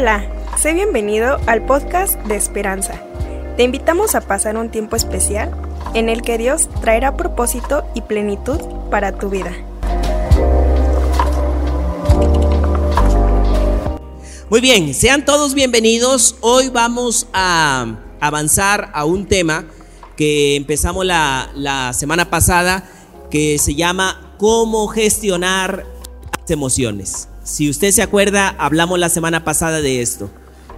Hola, sé bienvenido al podcast de Esperanza. Te invitamos a pasar un tiempo especial en el que Dios traerá propósito y plenitud para tu vida. Muy bien, sean todos bienvenidos. Hoy vamos a avanzar a un tema que empezamos la, semana pasada que se llama cómo gestionar las emociones. Si usted se acuerda, hablamos la semana pasada de esto.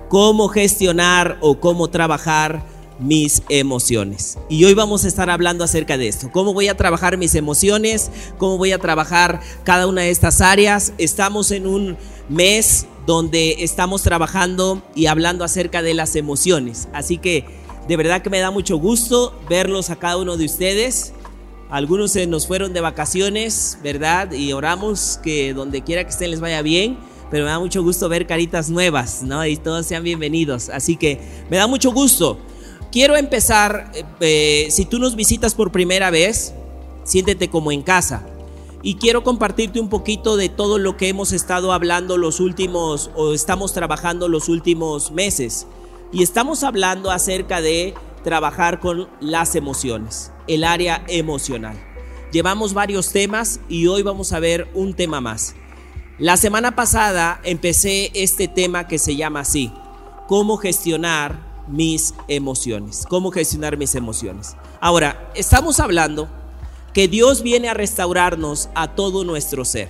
Cómo gestionar o cómo trabajar mis emociones. Y hoy vamos a estar hablando acerca de esto. ¿Cómo voy a trabajar mis emociones? ¿Cómo voy a trabajar cada una de estas áreas? Estamos en un mes donde estamos trabajando y hablando acerca de las emociones. Así que de verdad que me da mucho gusto verlos a cada uno de ustedes. Algunos se nos fueron de vacaciones, ¿verdad? Y oramos que donde quiera que estén les vaya bien. Pero me da mucho gusto ver caritas nuevas, ¿no? Y todos sean bienvenidos. Así que me da mucho gusto. Quiero empezar, eh, eh, si tú nos visitas por primera vez, siéntete como en casa. Y quiero compartirte un poquito de todo lo que hemos estado hablando los últimos, o estamos trabajando los últimos meses. Y estamos hablando acerca de trabajar con las emociones el área emocional. Llevamos varios temas y hoy vamos a ver un tema más. La semana pasada empecé este tema que se llama así, cómo gestionar mis emociones, cómo gestionar mis emociones. Ahora, estamos hablando que Dios viene a restaurarnos a todo nuestro ser.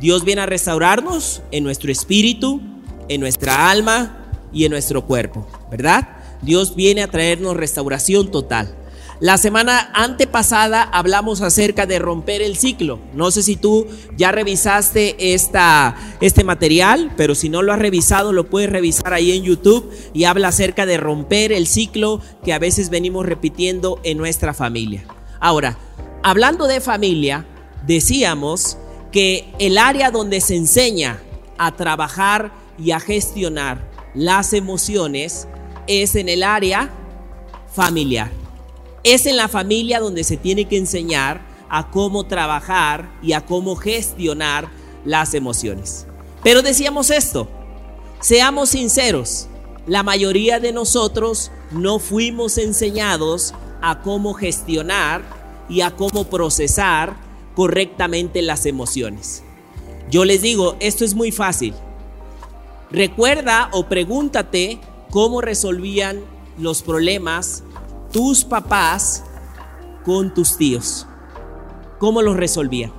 Dios viene a restaurarnos en nuestro espíritu, en nuestra alma y en nuestro cuerpo, ¿verdad? Dios viene a traernos restauración total. La semana antepasada hablamos acerca de romper el ciclo. No sé si tú ya revisaste esta, este material, pero si no lo has revisado, lo puedes revisar ahí en YouTube y habla acerca de romper el ciclo que a veces venimos repitiendo en nuestra familia. Ahora, hablando de familia, decíamos que el área donde se enseña a trabajar y a gestionar las emociones es en el área familiar. Es en la familia donde se tiene que enseñar a cómo trabajar y a cómo gestionar las emociones. Pero decíamos esto, seamos sinceros, la mayoría de nosotros no fuimos enseñados a cómo gestionar y a cómo procesar correctamente las emociones. Yo les digo, esto es muy fácil. Recuerda o pregúntate cómo resolvían los problemas tus papás con tus tíos? ¿Cómo los resolvían?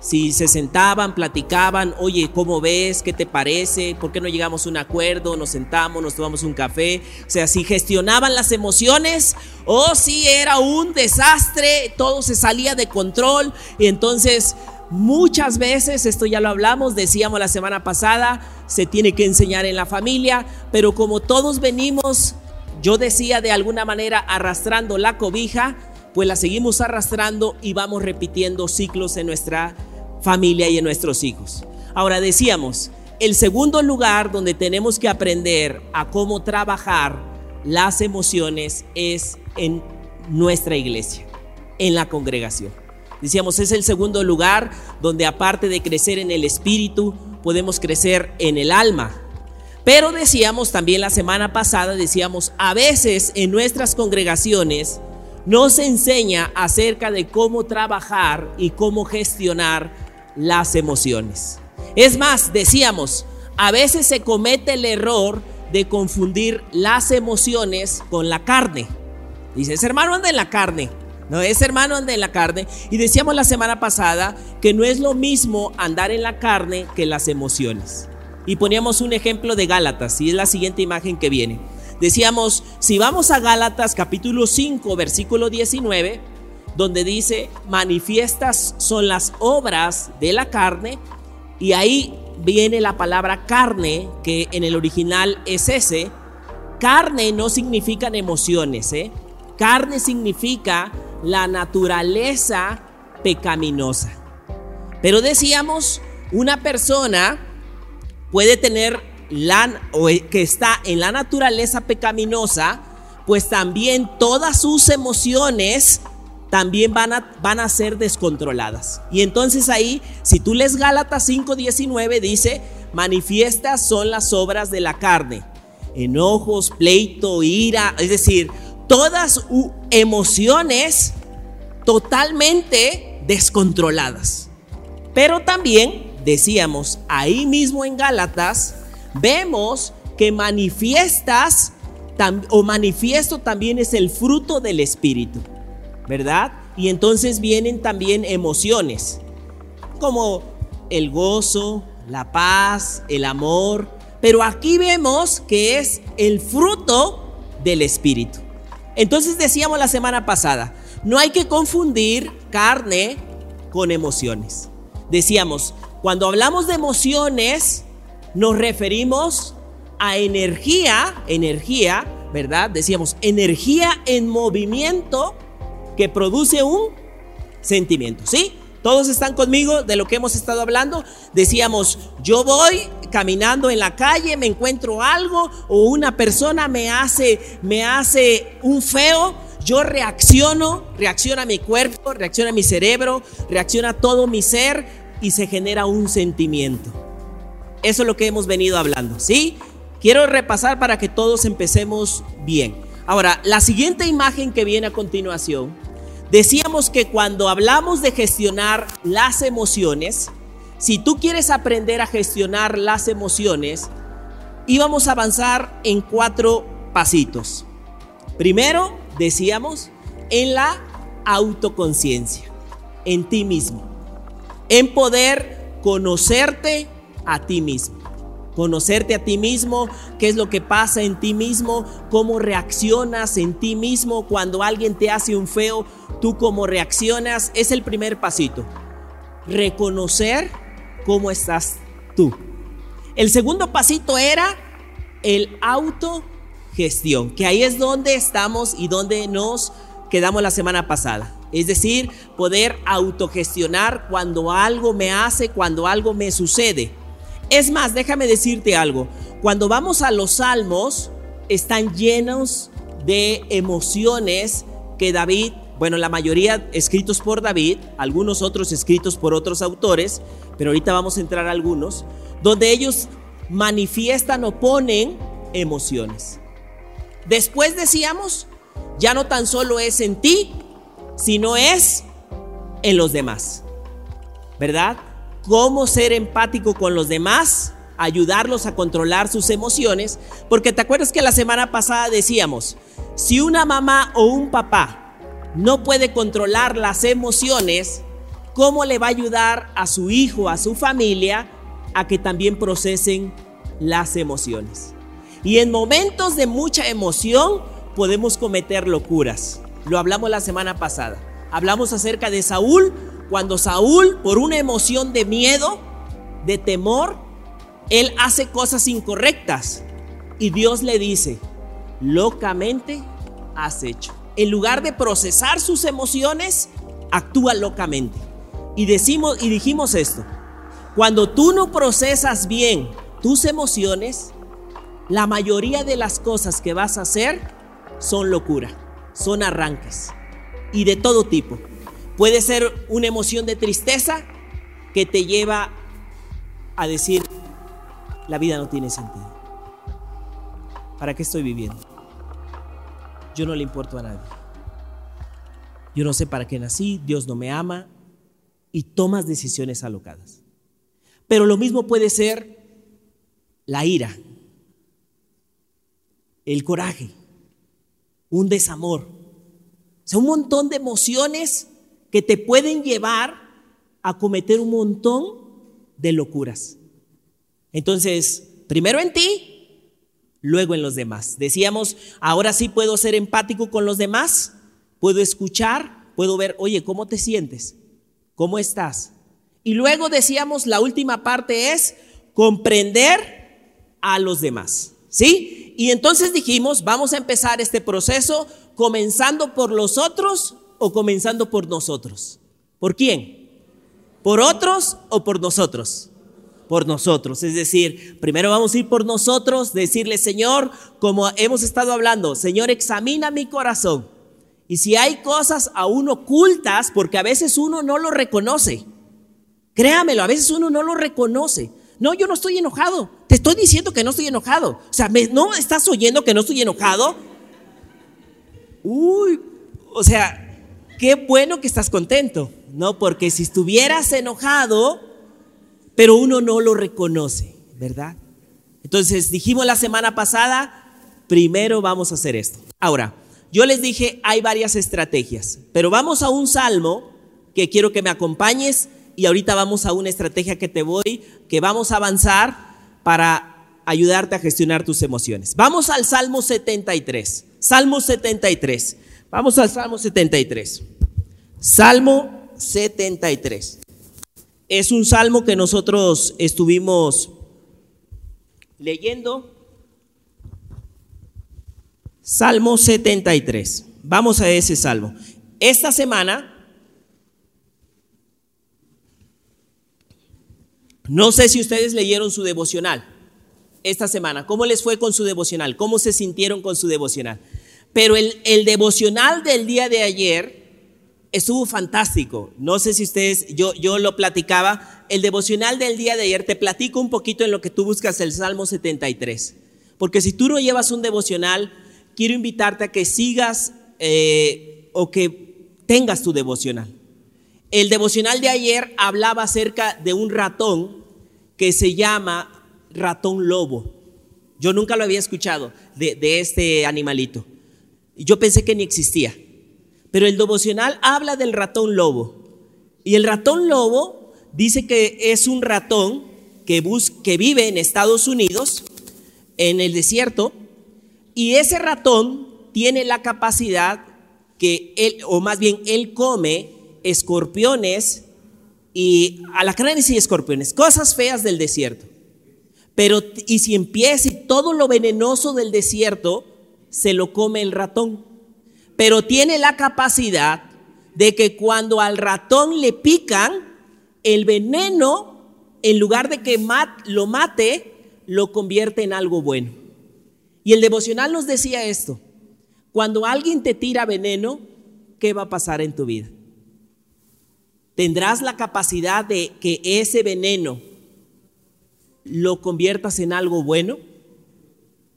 Si se sentaban, platicaban, oye, ¿cómo ves? ¿Qué te parece? ¿Por qué no llegamos a un acuerdo? Nos sentamos, nos tomamos un café. O sea, si gestionaban las emociones o si era un desastre, todo se salía de control. Y entonces, muchas veces, esto ya lo hablamos, decíamos la semana pasada, se tiene que enseñar en la familia, pero como todos venimos yo decía de alguna manera arrastrando la cobija, pues la seguimos arrastrando y vamos repitiendo ciclos en nuestra familia y en nuestros hijos. Ahora decíamos, el segundo lugar donde tenemos que aprender a cómo trabajar las emociones es en nuestra iglesia, en la congregación. Decíamos, es el segundo lugar donde aparte de crecer en el espíritu, podemos crecer en el alma, pero decíamos también la semana pasada, decíamos, a veces en nuestras congregaciones no se enseña acerca de cómo trabajar y cómo gestionar las emociones. Es más, decíamos, a veces se comete el error de confundir las emociones con la carne. Dice, ese hermano anda en la carne. No, ese hermano anda en la carne. Y decíamos la semana pasada que no es lo mismo andar en la carne que las emociones. Y poníamos un ejemplo de Gálatas, y es la siguiente imagen que viene. Decíamos, si vamos a Gálatas capítulo 5, versículo 19, donde dice, manifiestas son las obras de la carne, y ahí viene la palabra carne, que en el original es ese. Carne no significan emociones, ¿eh? Carne significa la naturaleza pecaminosa. Pero decíamos, una persona puede tener la, o e, que está en la naturaleza pecaminosa, pues también todas sus emociones también van a, van a ser descontroladas. Y entonces ahí, si tú lees Gálatas 5:19, dice, manifiestas son las obras de la carne. Enojos, pleito, ira, es decir, todas emociones totalmente descontroladas. Pero también, decíamos, ahí mismo en Gálatas, vemos que manifiestas o manifiesto también es el fruto del Espíritu, ¿verdad? Y entonces vienen también emociones, como el gozo, la paz, el amor, pero aquí vemos que es el fruto del Espíritu. Entonces decíamos la semana pasada, no hay que confundir carne con emociones. Decíamos, cuando hablamos de emociones, nos referimos a energía, energía, ¿verdad? Decíamos, energía en movimiento que produce un sentimiento, ¿sí? Todos están conmigo de lo que hemos estado hablando. Decíamos, yo voy caminando en la calle, me encuentro algo o una persona me hace me hace un feo, yo reacciono, reacciona mi cuerpo, reacciona mi cerebro, reacciona todo mi ser y se genera un sentimiento. Eso es lo que hemos venido hablando, ¿sí? Quiero repasar para que todos empecemos bien. Ahora, la siguiente imagen que viene a continuación, decíamos que cuando hablamos de gestionar las emociones, si tú quieres aprender a gestionar las emociones, íbamos a avanzar en cuatro pasitos. Primero, decíamos, en la autoconciencia, en ti mismo, en poder conocerte a ti mismo conocerte a ti mismo, qué es lo que pasa en ti mismo, cómo reaccionas en ti mismo cuando alguien te hace un feo, tú cómo reaccionas, es el primer pasito. Reconocer cómo estás tú. El segundo pasito era el autogestión, que ahí es donde estamos y donde nos quedamos la semana pasada. Es decir, poder autogestionar cuando algo me hace, cuando algo me sucede. Es más, déjame decirte algo. Cuando vamos a los salmos, están llenos de emociones que David, bueno, la mayoría escritos por David, algunos otros escritos por otros autores, pero ahorita vamos a entrar a algunos, donde ellos manifiestan o ponen emociones. Después decíamos, ya no tan solo es en ti, sino es en los demás. ¿Verdad? cómo ser empático con los demás, ayudarlos a controlar sus emociones, porque te acuerdas que la semana pasada decíamos, si una mamá o un papá no puede controlar las emociones, ¿cómo le va a ayudar a su hijo, a su familia, a que también procesen las emociones? Y en momentos de mucha emoción podemos cometer locuras. Lo hablamos la semana pasada. Hablamos acerca de Saúl cuando Saúl, por una emoción de miedo, de temor, él hace cosas incorrectas. Y Dios le dice, locamente has hecho. En lugar de procesar sus emociones, actúa locamente. Y decimos y dijimos esto. Cuando tú no procesas bien tus emociones, la mayoría de las cosas que vas a hacer son locura, son arranques y de todo tipo. Puede ser una emoción de tristeza que te lleva a decir, la vida no tiene sentido. ¿Para qué estoy viviendo? Yo no le importo a nadie. Yo no sé para qué nací, Dios no me ama y tomas decisiones alocadas. Pero lo mismo puede ser la ira, el coraje, un desamor. O sea, un montón de emociones que te pueden llevar a cometer un montón de locuras. Entonces, primero en ti, luego en los demás. Decíamos, ahora sí puedo ser empático con los demás, puedo escuchar, puedo ver, oye, ¿cómo te sientes? ¿Cómo estás? Y luego decíamos, la última parte es comprender a los demás. ¿Sí? Y entonces dijimos, vamos a empezar este proceso comenzando por los otros o comenzando por nosotros? ¿Por quién? ¿Por otros o por nosotros? Por nosotros. Es decir, primero vamos a ir por nosotros, decirle, Señor, como hemos estado hablando, Señor, examina mi corazón. Y si hay cosas aún ocultas, porque a veces uno no lo reconoce, créamelo, a veces uno no lo reconoce. No, yo no estoy enojado. Te estoy diciendo que no estoy enojado. O sea, ¿no estás oyendo que no estoy enojado? Uy, o sea, qué bueno que estás contento, ¿no? Porque si estuvieras enojado, pero uno no lo reconoce, ¿verdad? Entonces dijimos la semana pasada, primero vamos a hacer esto. Ahora, yo les dije, hay varias estrategias, pero vamos a un salmo que quiero que me acompañes y ahorita vamos a una estrategia que te voy, que vamos a avanzar para ayudarte a gestionar tus emociones. Vamos al Salmo 73. Salmo 73. Vamos al Salmo 73. Salmo 73. Es un salmo que nosotros estuvimos leyendo. Salmo 73. Vamos a ese salmo. Esta semana, no sé si ustedes leyeron su devocional esta semana. ¿Cómo les fue con su devocional? ¿Cómo se sintieron con su devocional? Pero el, el devocional del día de ayer estuvo fantástico. No sé si ustedes, yo, yo lo platicaba. El devocional del día de ayer, te platico un poquito en lo que tú buscas el Salmo 73. Porque si tú no llevas un devocional, quiero invitarte a que sigas eh, o que tengas tu devocional. El devocional de ayer hablaba acerca de un ratón que se llama ratón lobo. Yo nunca lo había escuchado de, este animalito. Yo pensé que ni existía. Pero el devocional habla del ratón lobo. Y el ratón lobo dice que es un ratón que, que vive en Estados Unidos, en el desierto, y ese ratón tiene la capacidad que él, o más bien él come escorpiones y alacranes y escorpiones, cosas feas del desierto. Pero, y si empieza y todo lo venenoso del desierto se lo come el ratón pero tiene la capacidad de que cuando al ratón le pican, el veneno, en lugar de que lo mate, lo convierte en algo bueno. Y el devocional nos decía esto, cuando alguien te tira veneno, ¿qué va a pasar en tu vida? ¿Tendrás la capacidad de que ese veneno lo conviertas en algo bueno?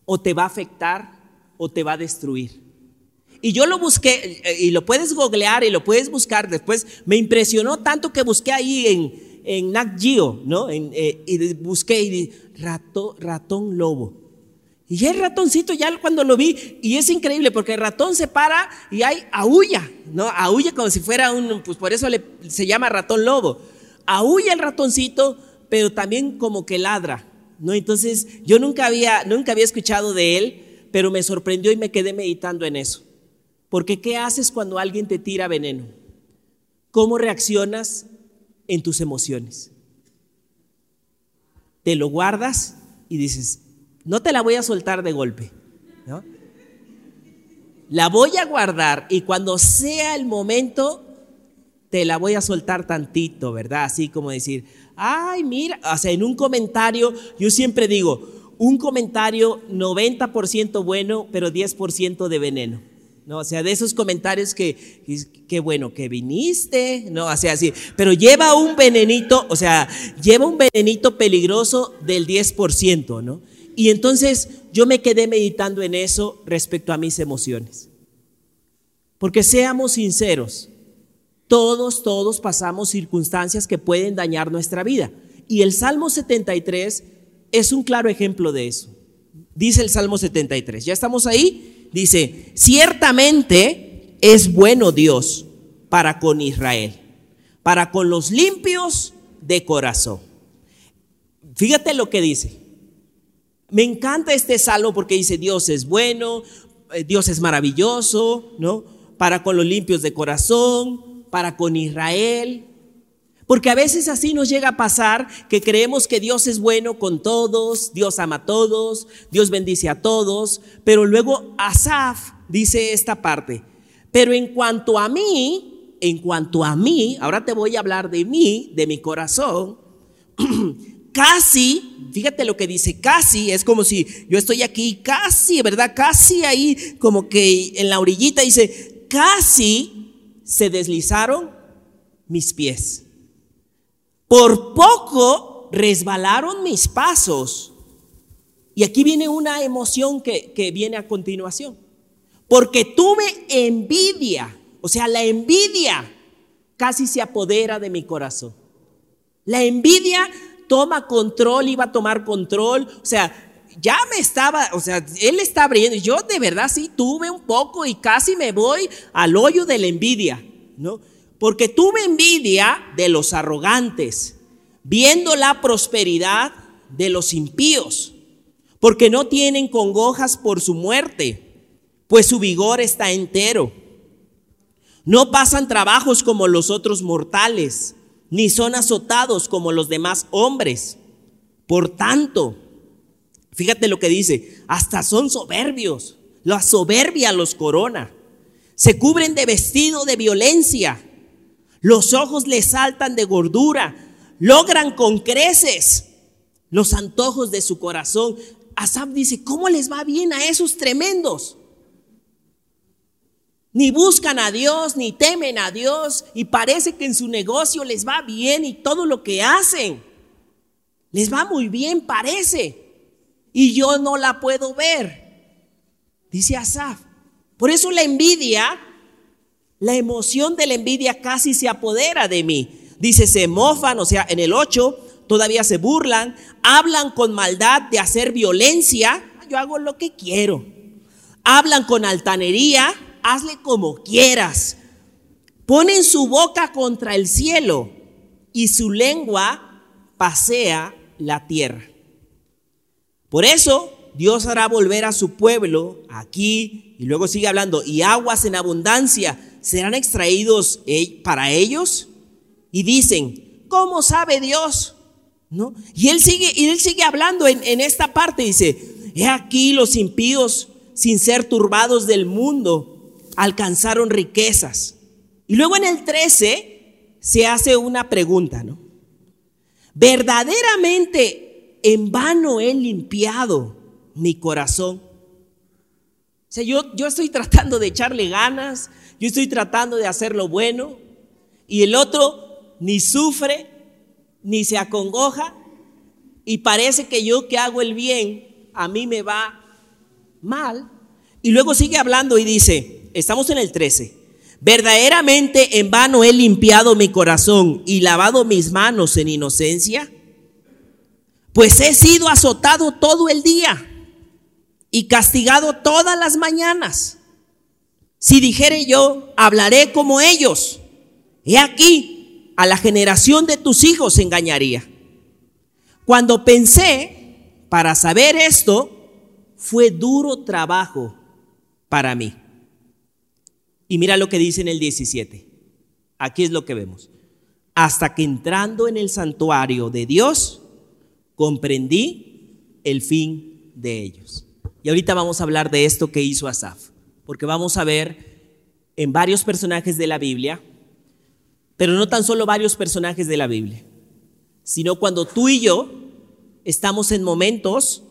¿O te va a afectar o te va a destruir? Y yo lo busqué, y lo puedes googlear y lo puedes buscar después. Me impresionó tanto que busqué ahí en, en ¿no? Eh, y busqué y ratón lobo. Y el ratoncito ya cuando lo vi, y es increíble porque el ratón se para y hay aúlla, ¿no? Aúlla como si fuera un, pues por eso se llama ratón lobo. Aúlla el ratoncito, pero también como que ladra, ¿no? Entonces yo nunca había, nunca había escuchado de él, pero me sorprendió y me quedé meditando en eso. Porque ¿qué haces cuando alguien te tira veneno? ¿Cómo reaccionas en tus emociones? Te lo guardas y dices, no te la voy a soltar de golpe. La voy a guardar y cuando sea el momento, te la voy a soltar tantito, ¿verdad? Así como decir, ay, mira, o sea, en un comentario, yo siempre digo, un comentario 90% bueno, pero 10% de veneno. ¿no? O sea, de esos comentarios que, qué bueno que viniste, ¿no? O sea, así, pero lleva un venenito, o sea, lleva un venenito peligroso del 10%, ¿no? Y entonces yo me quedé meditando en eso respecto a mis emociones. Porque seamos sinceros, todos, todos pasamos circunstancias que pueden dañar nuestra vida. Y el Salmo 73 es un claro ejemplo de eso. Dice el Salmo 73, ¿ya estamos ahí? dice, ciertamente es bueno Dios para con Israel, para con los limpios de corazón. Fíjate lo que dice. Me encanta este salmo porque dice, Dios es bueno, eh, Dios es maravilloso, ¿no? Para con los limpios de corazón, para con Israel. Porque a veces así nos llega a pasar que creemos que Dios es bueno con todos, Dios ama a todos, Dios bendice a todos, pero luego Asaf dice esta parte, pero en cuanto a mí, en cuanto a mí, ahora te voy a hablar de mí, de mi corazón, casi, fíjate lo que dice, casi, es como si yo estoy aquí, casi, ¿verdad? Casi ahí, como que en la orillita dice, casi se deslizaron mis pies. Por poco resbalaron mis pasos. Y aquí viene una emoción que, que viene a continuación. Porque tuve envidia, o sea, la envidia casi se apodera de mi corazón. La envidia toma control, iba a tomar control, o sea, ya me estaba, o sea, él está abriendo. Yo de verdad sí tuve un poco y casi me voy al hoyo de la envidia, ¿no? Porque tuve envidia de los arrogantes, viendo la prosperidad de los impíos, porque no tienen congojas por su muerte, pues su vigor está entero. No pasan trabajos como los otros mortales, ni son azotados como los demás hombres. Por tanto, Fíjate lo que dice, hasta son soberbios, la soberbia los corona, se cubren de vestido de violencia, los ojos les saltan de gordura, logran con creces los antojos de su corazón. Asaf dice, ¿cómo les va bien a esos tremendos? Ni buscan a Dios, ni temen a Dios, y parece que en su negocio les va bien y todo lo que hacen. Les va muy bien, parece y yo no la puedo ver. Dice Asaf. Por eso la envidia, la emoción de la envidia casi se apodera de mí. Dice, se mofan, o sea, en el 8 todavía se burlan, hablan con maldad de hacer violencia. Yo hago lo que quiero. Hablan con altanería, hazle como quieras. Ponen su boca contra el cielo y su lengua pasea la tierra. Por eso Dios hará volver a su pueblo aquí y luego sigue hablando, y aguas en abundancia serán extraídos e-, para ellos. Y dicen, ¿cómo sabe Dios? ¿No? Y él sigue, y él sigue hablando en, en esta parte, dice, he aquí los impíos, sin ser turbados del mundo, alcanzaron riquezas. Y luego en el 13 se hace una pregunta, ¿no? ¿Verdaderamente en vano he limpiado mi corazón. O sea, yo, yo estoy tratando de echarle ganas, yo estoy tratando de hacer lo bueno, y el otro ni sufre, ni se acongoja, y parece que yo que hago el bien, a mí me va mal. Y luego sigue hablando y dice, estamos en el 13, verdaderamente en vano he limpiado mi corazón y lavado mis manos en inocencia pues he sido azotado todo el día y castigado todas las mañanas. Si dijere yo, hablaré como ellos, he aquí, a la generación de tus hijos engañaría. Cuando pensé para saber esto, fue duro trabajo para mí. Y mira lo que dice en el 17. Aquí es lo que vemos. Hasta que entrando en el santuario de Dios, comprendí el fin de ellos. Y ahorita vamos a hablar de esto que hizo Asaf, porque vamos a ver en varios personajes de la Biblia, pero no tan solo varios personajes de la Biblia, sino cuando tú y yo estamos en momentos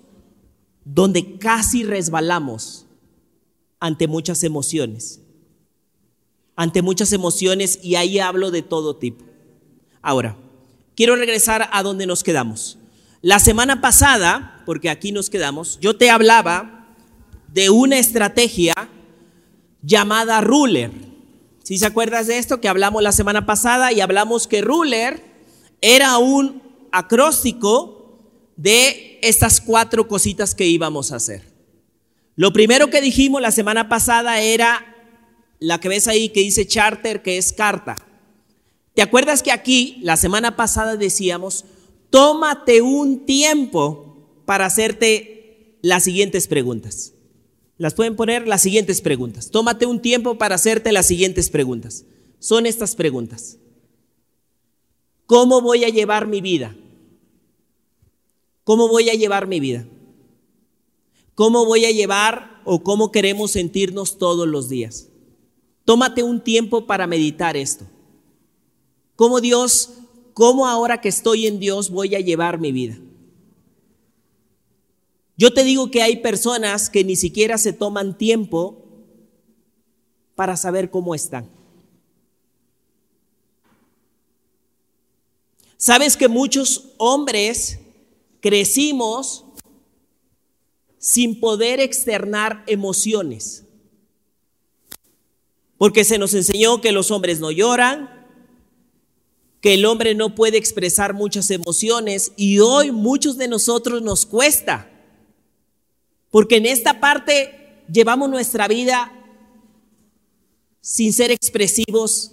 donde casi resbalamos ante muchas emociones, ante muchas emociones y ahí hablo de todo tipo. Ahora, quiero regresar a donde nos quedamos. La semana pasada, porque aquí nos quedamos, yo te hablaba de una estrategia llamada ruler. Si se acuerdas de esto que hablamos la semana pasada y hablamos que ruler era un acróstico de estas cuatro cositas que íbamos a hacer. Lo primero que dijimos la semana pasada era la que ves ahí que dice charter, que es carta. ¿Te acuerdas que aquí la semana pasada decíamos tómate un tiempo para hacerte las siguientes preguntas. Las pueden poner las siguientes preguntas. Tómate un tiempo para hacerte las siguientes preguntas. Son estas preguntas. ¿Cómo voy a llevar mi vida? ¿Cómo voy a llevar mi vida? ¿Cómo voy a llevar o cómo queremos sentirnos todos los días? Tómate un tiempo para meditar esto. ¿Cómo Dios ¿cómo ahora que estoy en Dios voy a llevar mi vida? Yo te digo que hay personas que ni siquiera se toman tiempo para saber cómo están. Sabes que muchos hombres crecimos sin poder externar emociones. Porque se nos enseñó que los hombres no lloran, que el hombre no puede expresar muchas emociones y hoy muchos de nosotros nos cuesta. Porque en esta parte llevamos nuestra vida sin ser expresivos.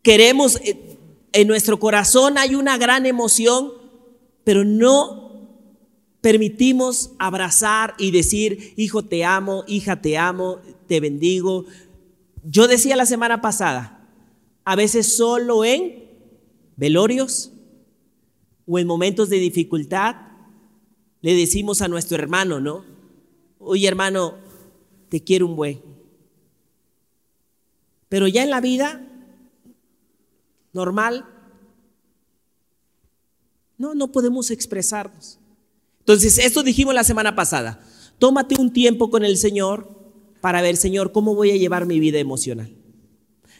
Queremos eh, en nuestro corazón hay una gran emoción, pero no permitimos abrazar y decir, hijo te amo, hija te amo, te bendigo. Yo decía la semana pasada, a veces solo en velorios o en momentos de dificultad le decimos a nuestro hermano, ¿no? Oye hermano, te quiero un buen. Pero ya en la vida normal, no, no podemos expresarnos. Entonces, esto dijimos la semana pasada. Tómate un tiempo con el Señor para ver, Señor, cómo voy a llevar mi vida emocional.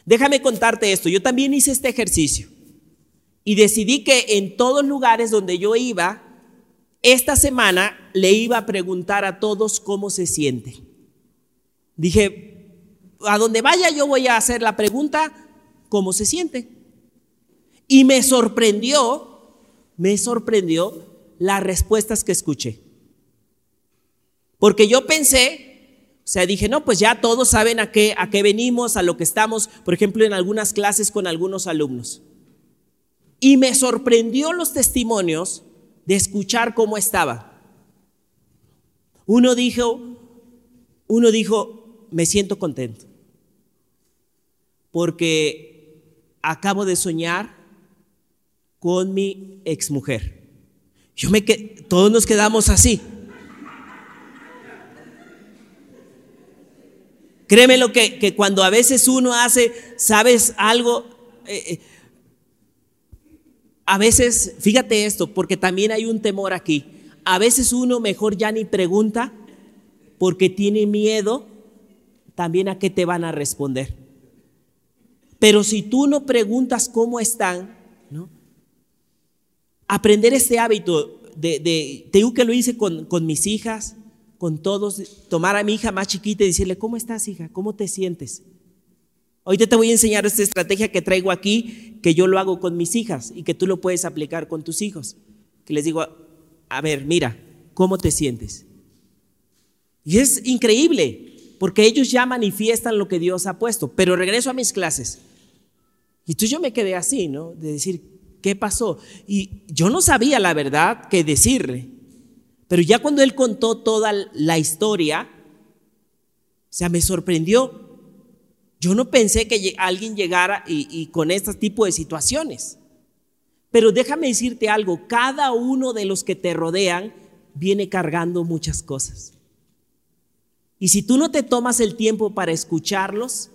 Déjame contarte esto. Yo también hice este ejercicio y decidí que en todos lugares donde yo iba, esta semana le iba a preguntar a todos cómo se siente. Dije, a donde vaya yo voy a hacer la pregunta, ¿cómo se siente? Y me sorprendió, me sorprendió las respuestas que escuché. Porque yo pensé, o sea, dije, no, pues ya todos saben a qué, a qué venimos, a lo que estamos, por ejemplo, en algunas clases con algunos alumnos. Y me sorprendió los testimonios de escuchar cómo estaba. Uno dijo, uno dijo, me siento contento. Porque acabo de soñar con mi exmujer. Yo me que todos nos quedamos así. Créeme lo que, que cuando a veces uno hace, sabes algo, eh, eh, a veces, fíjate esto, porque también hay un temor aquí. A veces uno mejor ya ni pregunta porque tiene miedo también a qué te van a responder. Pero si tú no preguntas cómo están, aprender este hábito de, de que lo hice con, con mis hijas, con todos, tomar a mi hija más chiquita y decirle, ¿cómo estás hija? ¿Cómo te sientes? Ahorita te voy a enseñar esta estrategia que traigo aquí, que yo lo hago con mis hijas y que tú lo puedes aplicar con tus hijos. Que les digo, a ver, mira, ¿cómo te sientes? Y es increíble, porque ellos ya manifiestan lo que Dios ha puesto. Pero regreso a mis clases. Y tú yo me quedé así, ¿no? De decir, ¿Qué pasó? Y yo no sabía la verdad que decirle. Pero ya cuando él contó toda la historia, o sea, me sorprendió. Yo no pensé que alguien llegara y, con este tipo de situaciones. Pero déjame decirte algo, cada uno de los que te rodean viene cargando muchas cosas. Y si tú no te tomas el tiempo para escucharlos,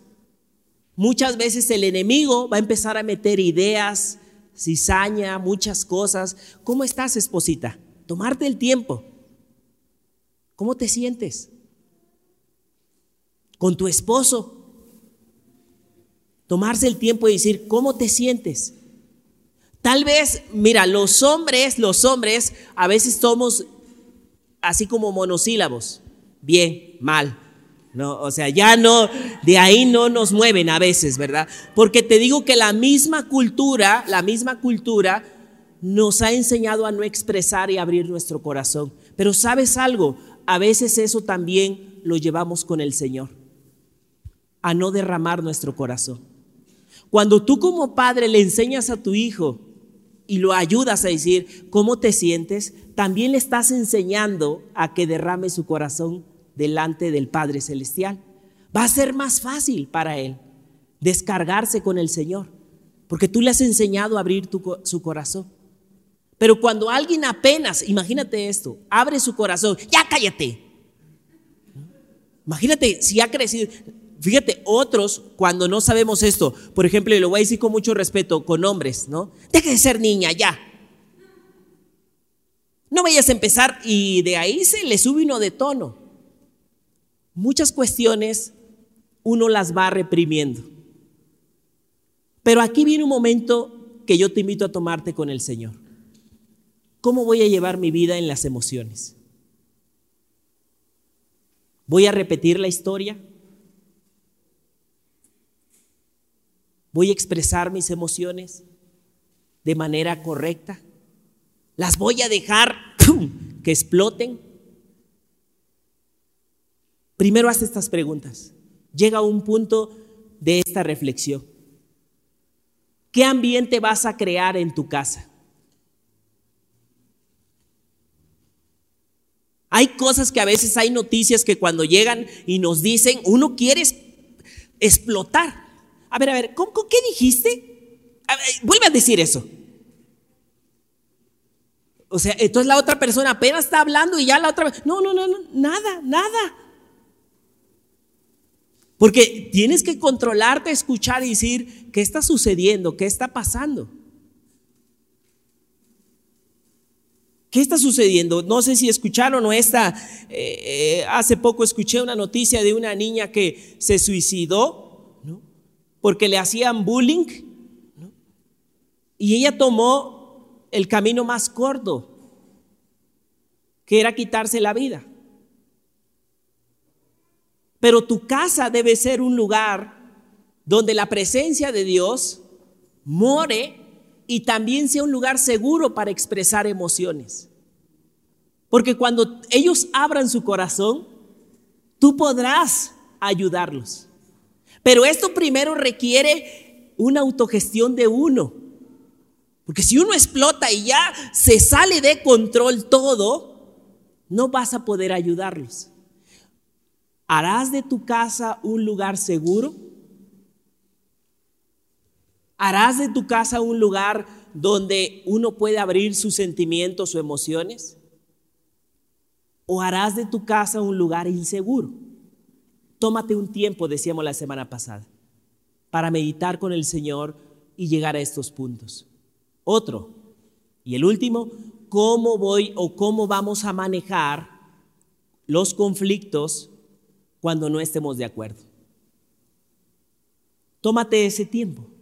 muchas veces el enemigo va a empezar a meter ideas, cizaña, muchas cosas. ¿Cómo estás, esposita? Tomarte el tiempo. ¿Cómo te sientes? Con tu esposo. Tomarse el tiempo y decir, ¿cómo te sientes? Tal vez, mira, los hombres, los hombres, a veces somos así como monosílabos. Bien, mal, no, o sea, ya no, de ahí no nos mueven a veces, ¿verdad? Porque te digo que la misma cultura, la misma cultura nos ha enseñado a no expresar y abrir nuestro corazón. Pero sabes algo, a veces eso también lo llevamos con el Señor, a no derramar nuestro corazón. Cuando tú como padre le enseñas a tu hijo y lo ayudas a decir cómo te sientes, también le estás enseñando a que derrame su corazón delante del Padre Celestial. Va a ser más fácil para él descargarse con el Señor, porque tú le has enseñado a abrir su corazón. Pero cuando alguien apenas, imagínate esto, abre su corazón, ya cállate. Imagínate si ha crecido. Fíjate, otros, cuando no sabemos esto, por ejemplo, y lo voy a decir con mucho respeto, con hombres, ¿no? Deje de ser niña, ya. No vayas a empezar y de ahí se le sube uno de tono muchas cuestiones uno las va reprimiendo. Pero aquí viene un momento que yo te invito a tomarte con el Señor. ¿Cómo voy a llevar mi vida en las emociones? ¿Voy a repetir la historia? ¿Voy a expresar mis emociones de manera correcta? ¿Las voy a dejar que exploten? Primero haz estas preguntas. Llega a un punto de esta reflexión. ¿Qué ambiente vas a crear en tu casa? Hay cosas que a veces hay noticias que cuando llegan y nos dicen, uno quiere explotar. A ver, a ver, ¿cómo, ¿qué dijiste? vuelve a decir eso. O sea, entonces la otra persona apenas está hablando y ya la otra... No, no, no, no, nada, nada. Porque tienes que controlarte, escuchar y decir, ¿qué está sucediendo? ¿Qué está pasando? ¿Qué está sucediendo? No sé si escucharon o esta, eh, eh, hace poco escuché una noticia de una niña que se suicidó ¿no? porque le hacían bullying ¿no? y ella tomó el camino más corto, que era quitarse la vida. Pero tu casa debe ser un lugar donde la presencia de Dios more y también sea un lugar seguro para expresar emociones. Porque cuando ellos abran su corazón, tú podrás ayudarlos. Pero esto primero requiere una autogestión de uno. Porque si uno explota y ya se sale de control todo, no vas a poder ayudarlos. ¿Harás de tu casa un lugar seguro? ¿Harás de tu casa un lugar donde uno puede abrir sus sentimientos o emociones? ¿O harás de tu casa un lugar inseguro? Tómate un tiempo, decíamos la semana pasada, para meditar con el Señor y llegar a estos puntos. Otro, y el último, ¿cómo voy o cómo vamos a manejar los conflictos cuando no estemos de acuerdo. Tómate ese tiempo.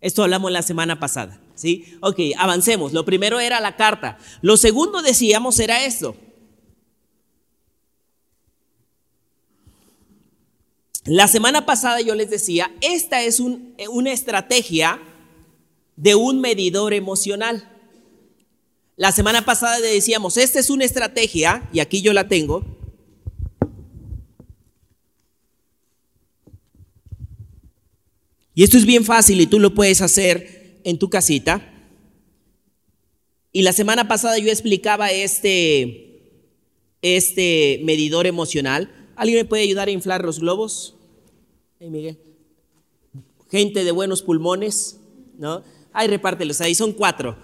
Esto hablamos la semana pasada, ¿sí? Ok, avancemos. Lo primero era la carta. Lo segundo decíamos era esto. La semana pasada yo les decía, esta es una estrategia de un medidor emocional. La semana pasada decíamos, esta es una estrategia, y aquí yo la tengo, Y esto es bien fácil y tú lo puedes hacer en tu casita. Y la semana pasada yo explicaba este, este medidor emocional. ¿Alguien me puede ayudar a inflar los globos? Miguel. Gente de buenos pulmones, ¿no? Ahí repártelos, ahí son cuatro,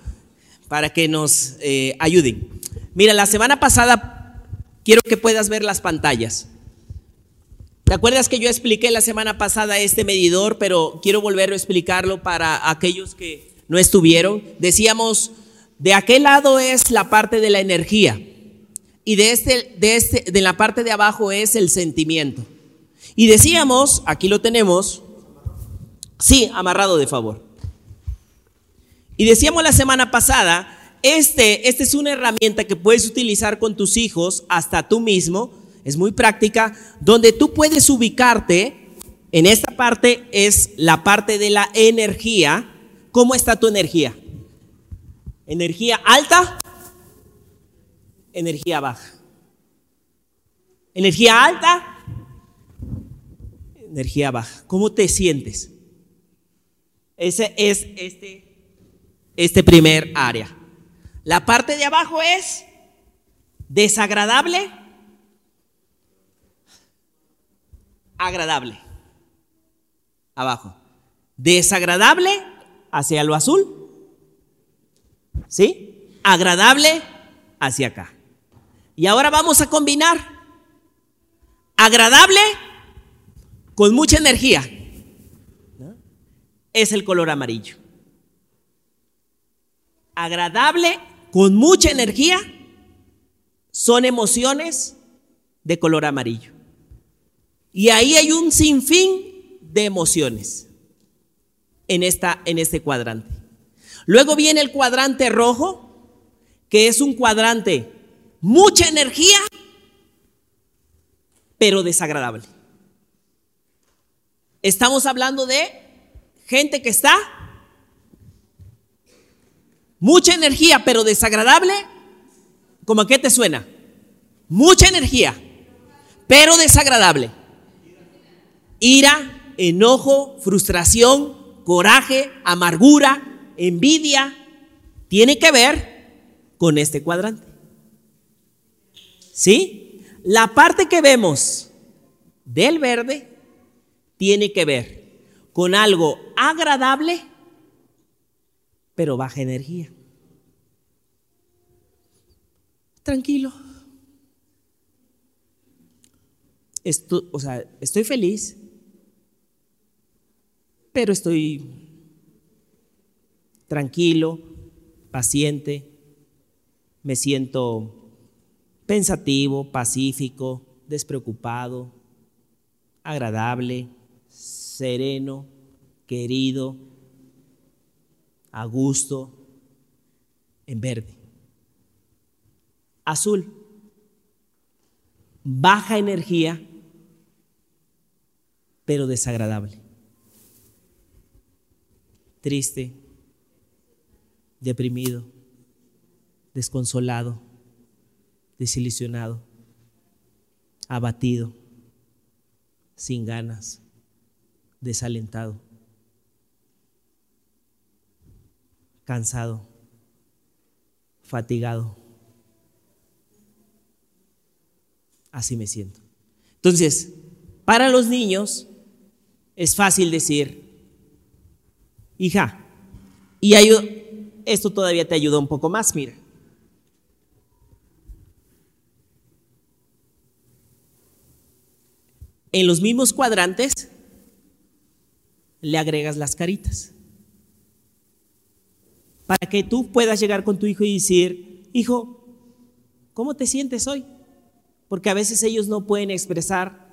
para que nos eh, ayuden. Mira, la semana pasada quiero que puedas ver las pantallas. ¿Te acuerdas que yo expliqué la semana pasada este medidor, pero quiero volver a explicarlo para aquellos que no estuvieron? Decíamos, de aquel lado es la parte de la energía y de, este, de, este, de la parte de abajo es el sentimiento. Y decíamos, aquí lo tenemos, sí, amarrado de favor. Y decíamos la semana pasada, este, este es una herramienta que puedes utilizar con tus hijos, hasta tú mismo, es muy práctica, donde tú puedes ubicarte, en esta parte es la parte de la energía. ¿Cómo está tu energía? ¿Energía alta? Energía baja. ¿Energía alta? Energía baja. ¿Cómo te sientes? Ese es este, este primer área. La parte de abajo es desagradable agradable. Abajo. Desagradable hacia lo azul. ¿Sí? Agradable hacia acá. Y ahora vamos a combinar agradable con mucha energía. Es el color amarillo. Agradable con mucha energía son emociones de color amarillo. Y ahí hay un sinfín de emociones en, esta, en este cuadrante. Luego viene el cuadrante rojo, que es un cuadrante mucha energía, pero desagradable. Estamos hablando de gente que está mucha energía, pero desagradable. ¿Cómo a qué te suena? Mucha energía, pero desagradable. Ira, enojo, frustración, coraje, amargura, envidia, tiene que ver con este cuadrante. ¿Sí? La parte que vemos del verde tiene que ver con algo agradable, pero baja energía. Tranquilo. o sea, estoy feliz, pero estoy tranquilo, paciente, me siento pensativo, pacífico, despreocupado, agradable, sereno, querido, a gusto, en verde. Azul, baja energía, pero desagradable. Triste, deprimido, desconsolado, desilusionado, abatido, sin ganas, desalentado, cansado, fatigado. Así me siento. Entonces, para los niños es fácil decir, hija, y esto todavía te ayuda un poco más, mira. En los mismos cuadrantes le agregas las caritas. Para que tú puedas llegar con tu hijo y decir, hijo, ¿cómo te sientes hoy? Porque a veces ellos no pueden expresar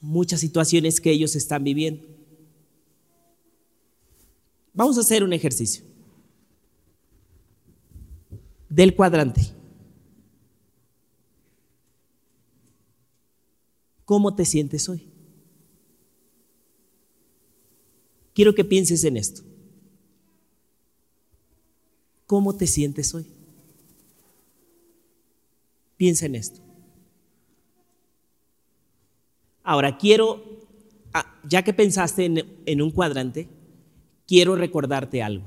muchas situaciones que ellos están viviendo. Vamos a hacer un ejercicio del cuadrante. ¿Cómo te sientes hoy? Quiero que pienses en esto. ¿Cómo te sientes hoy? Piensa en esto. Ahora, quiero, ah, ya que pensaste en, un cuadrante, quiero recordarte algo.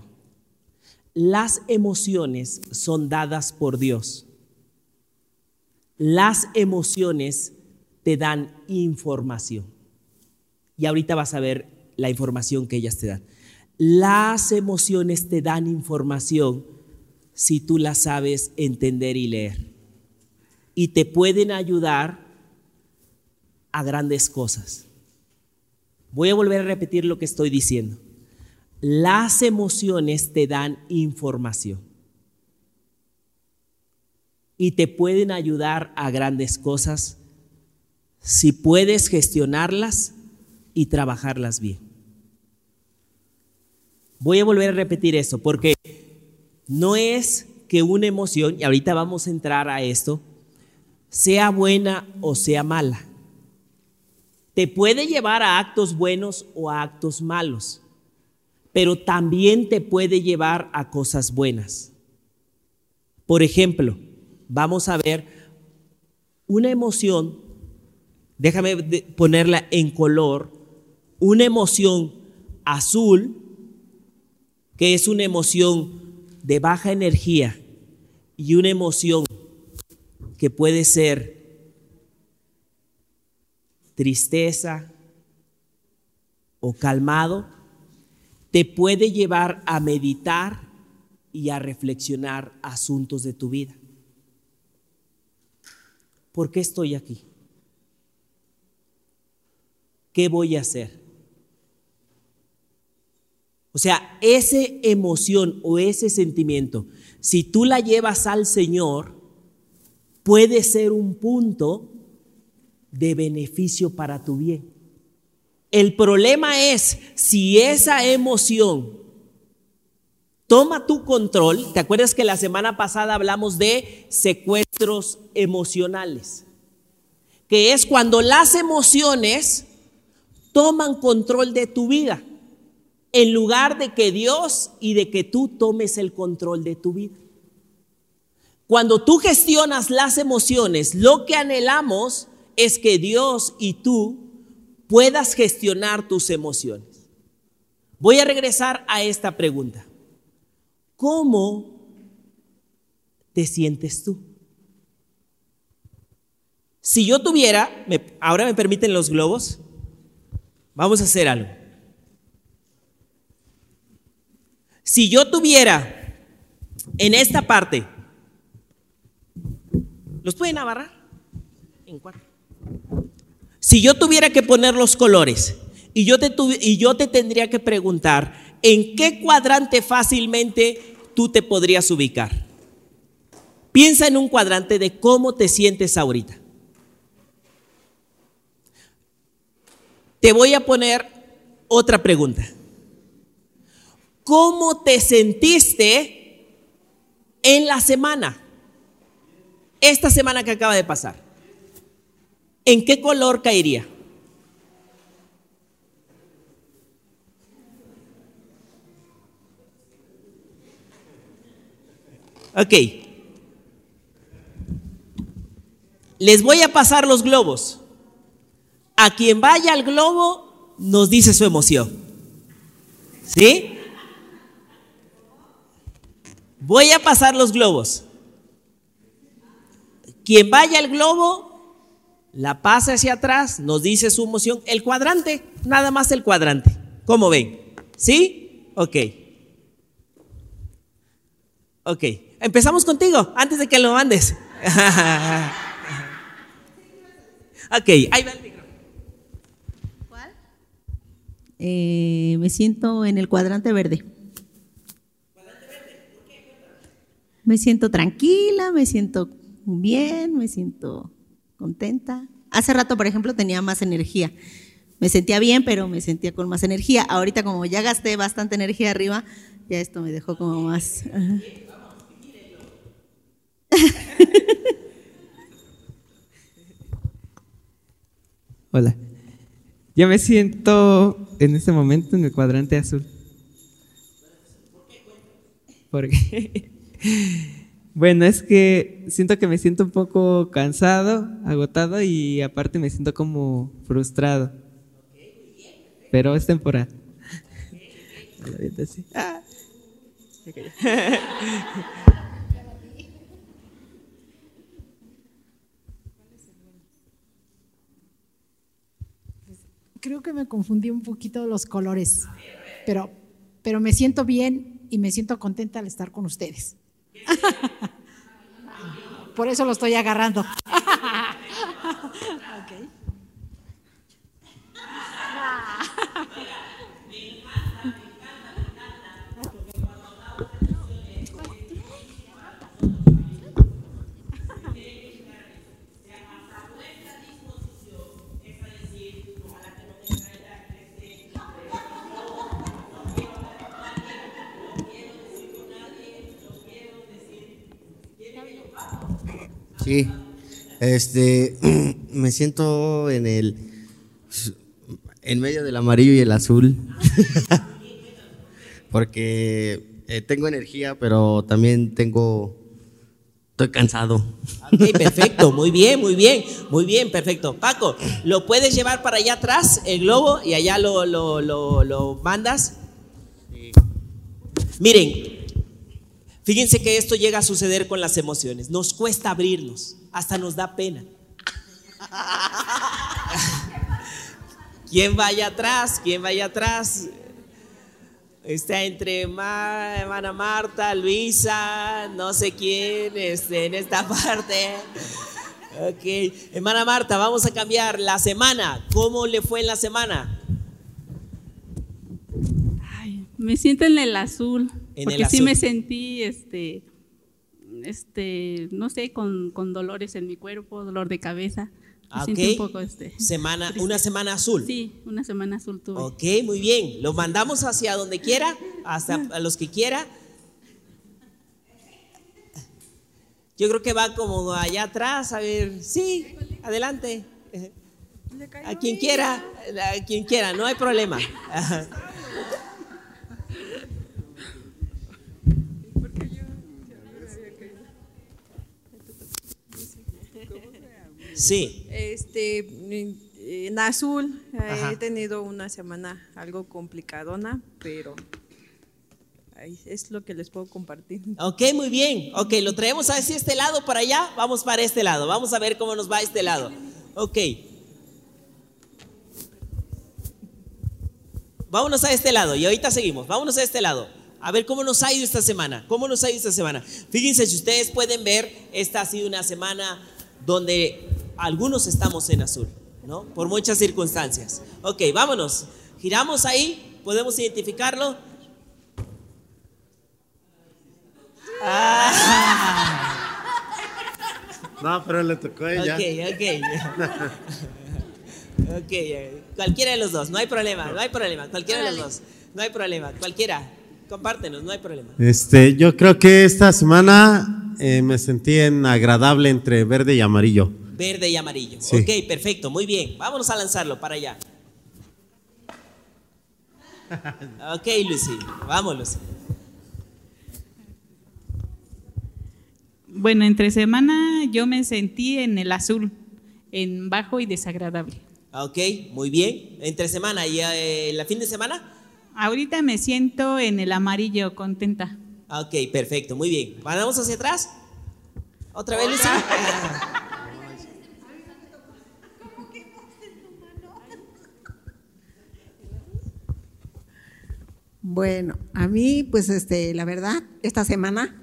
Las emociones son dadas por Dios. Las emociones te dan información. Y ahorita vas a ver la información que ellas te dan. Las emociones te dan información si tú las sabes entender y leer. Y te pueden ayudar a grandes cosas. Voy a volver a repetir lo que estoy diciendo. Las emociones te dan información y te pueden ayudar a grandes cosas si puedes gestionarlas y trabajarlas bien. Voy a volver a repetir esto porque no es que una emoción, y ahorita vamos a entrar a esto, sea buena o sea mala. Te puede llevar a actos buenos o a actos malos, pero también te puede llevar a cosas buenas. Por ejemplo, vamos a ver una emoción, déjame ponerla en color, una emoción azul, que es una emoción de baja energía, y una emoción que puede ser tristeza o calmado, te puede llevar a meditar y a reflexionar asuntos de tu vida. ¿Por qué estoy aquí? ¿Qué voy a hacer? O sea, esa emoción o ese sentimiento, si tú la llevas al Señor, puede ser un punto de beneficio para tu bien. El problema es si esa emoción Toma tu control. ¿Te acuerdas que la semana pasada hablamos de secuestros emocionales? Que es cuando las emociones toman control de tu vida en lugar de que Dios y de que tú tomes el control de tu vida. Cuando tú gestionas las emociones, lo que anhelamos es que Dios y tú puedas gestionar tus emociones. Voy a regresar a esta pregunta. ¿Cómo te sientes tú? Si yo tuviera, ahora me permiten los globos, vamos a hacer algo. Si yo tuviera en esta parte ¿Los pueden abarrar? En cuatro. Si yo tuviera que poner los colores y yo, te y yo te tendría que preguntar, ¿en qué cuadrante fácilmente tú te podrías ubicar? Piensa en un cuadrante de cómo te sientes ahorita. Te voy a poner otra pregunta. ¿Cómo te sentiste en la semana? esta semana que acaba de pasar, ¿en qué color caería? Ok. Les voy a pasar los globos. A quien vaya al globo nos dice su emoción. ¿Sí? Voy a pasar los globos. Quien vaya al globo, la pasa hacia atrás, nos dice su emoción. El cuadrante, nada más el cuadrante. ¿Cómo ven? ¿Sí? Ok. Ok. Empezamos contigo, antes de que lo mandes. ok, ahí va el micrófono. ¿Cuál? Eh, me siento en el cuadrante verde. ¿Cuadrante verde? ¿Por qué? Me siento tranquila, me siento bien, me siento contenta. Hace rato, por ejemplo, tenía más energía. Me sentía bien, pero me sentía con más energía. Ahorita como ya gasté bastante energía arriba, ya esto me dejó como más... Hola. Ya me siento en este momento en el cuadrante azul. ¿Por qué? Bueno, es que siento que me siento un poco cansado, agotado y aparte me siento como frustrado. Pero es temporal. Creo que me confundí un poquito los colores, pero, pero me siento bien y me siento contenta al estar con ustedes. Por eso lo estoy agarrando. Sí, este, me siento en el, en medio del amarillo y el azul, porque eh, tengo energía, pero también tengo, estoy cansado. Ok, perfecto, muy bien, muy bien, muy bien, perfecto. Paco, ¿lo puedes llevar para allá atrás, el globo, y allá lo, lo, lo, lo mandas? Miren, Fíjense que esto llega a suceder con las emociones. Nos cuesta abrirnos, hasta nos da pena. ¿Quién vaya atrás? ¿Quién vaya atrás? Está entre hermana Marta, Luisa, no sé quién, este, en esta parte. Ok, hermana Marta, vamos a cambiar la semana. ¿Cómo le fue en la semana? me siento en el azul en porque sí me sentí, este, este, no sé, con, con, dolores en mi cuerpo, dolor de cabeza. Ah, un poco este, semana, una semana azul. Sí, una semana azul tuve. Ok, muy bien. Lo mandamos hacia donde quiera, hasta a los que quiera. Yo creo que va como allá atrás, a ver, sí, adelante. A quien quiera, a quien quiera, no hay problema. Sí. Este, en azul he tenido una semana algo complicadona, pero es lo que les puedo compartir. Ok, muy bien. Ok, lo traemos a este lado para allá. Vamos para este lado. Vamos a ver cómo nos va este lado. Ok. Vámonos a este lado y ahorita seguimos. Vámonos a este lado. A ver cómo nos ha ido esta semana. ¿Cómo nos ha ido esta semana? Fíjense, si ustedes pueden ver, esta ha sido una semana donde algunos estamos en azul, ¿no? Por muchas circunstancias. Ok, vámonos. Giramos ahí. ¿Podemos identificarlo? Ah. No, pero le tocó a ella. Ok, ok. ok, cualquiera de los dos, no hay problema, no hay problema, cualquiera de los dos, no hay problema, cualquiera, compártenos, no hay problema. Este, yo creo que esta semana eh, me sentí en agradable entre verde y amarillo. Verde y amarillo. Ok, perfecto, muy bien. Vámonos a lanzarlo para allá. Ok, Lucy, vámonos. Bueno, entre semana yo me sentí en el azul, en bajo y desagradable. Ok, muy bien. Entre semana y eh, la fin de semana. Ahorita me siento en el amarillo, contenta. Ok, perfecto, muy bien. ¿Vamos hacia atrás? ¿Otra vez, Lucy? Bueno, a mí, pues, este, la verdad, esta semana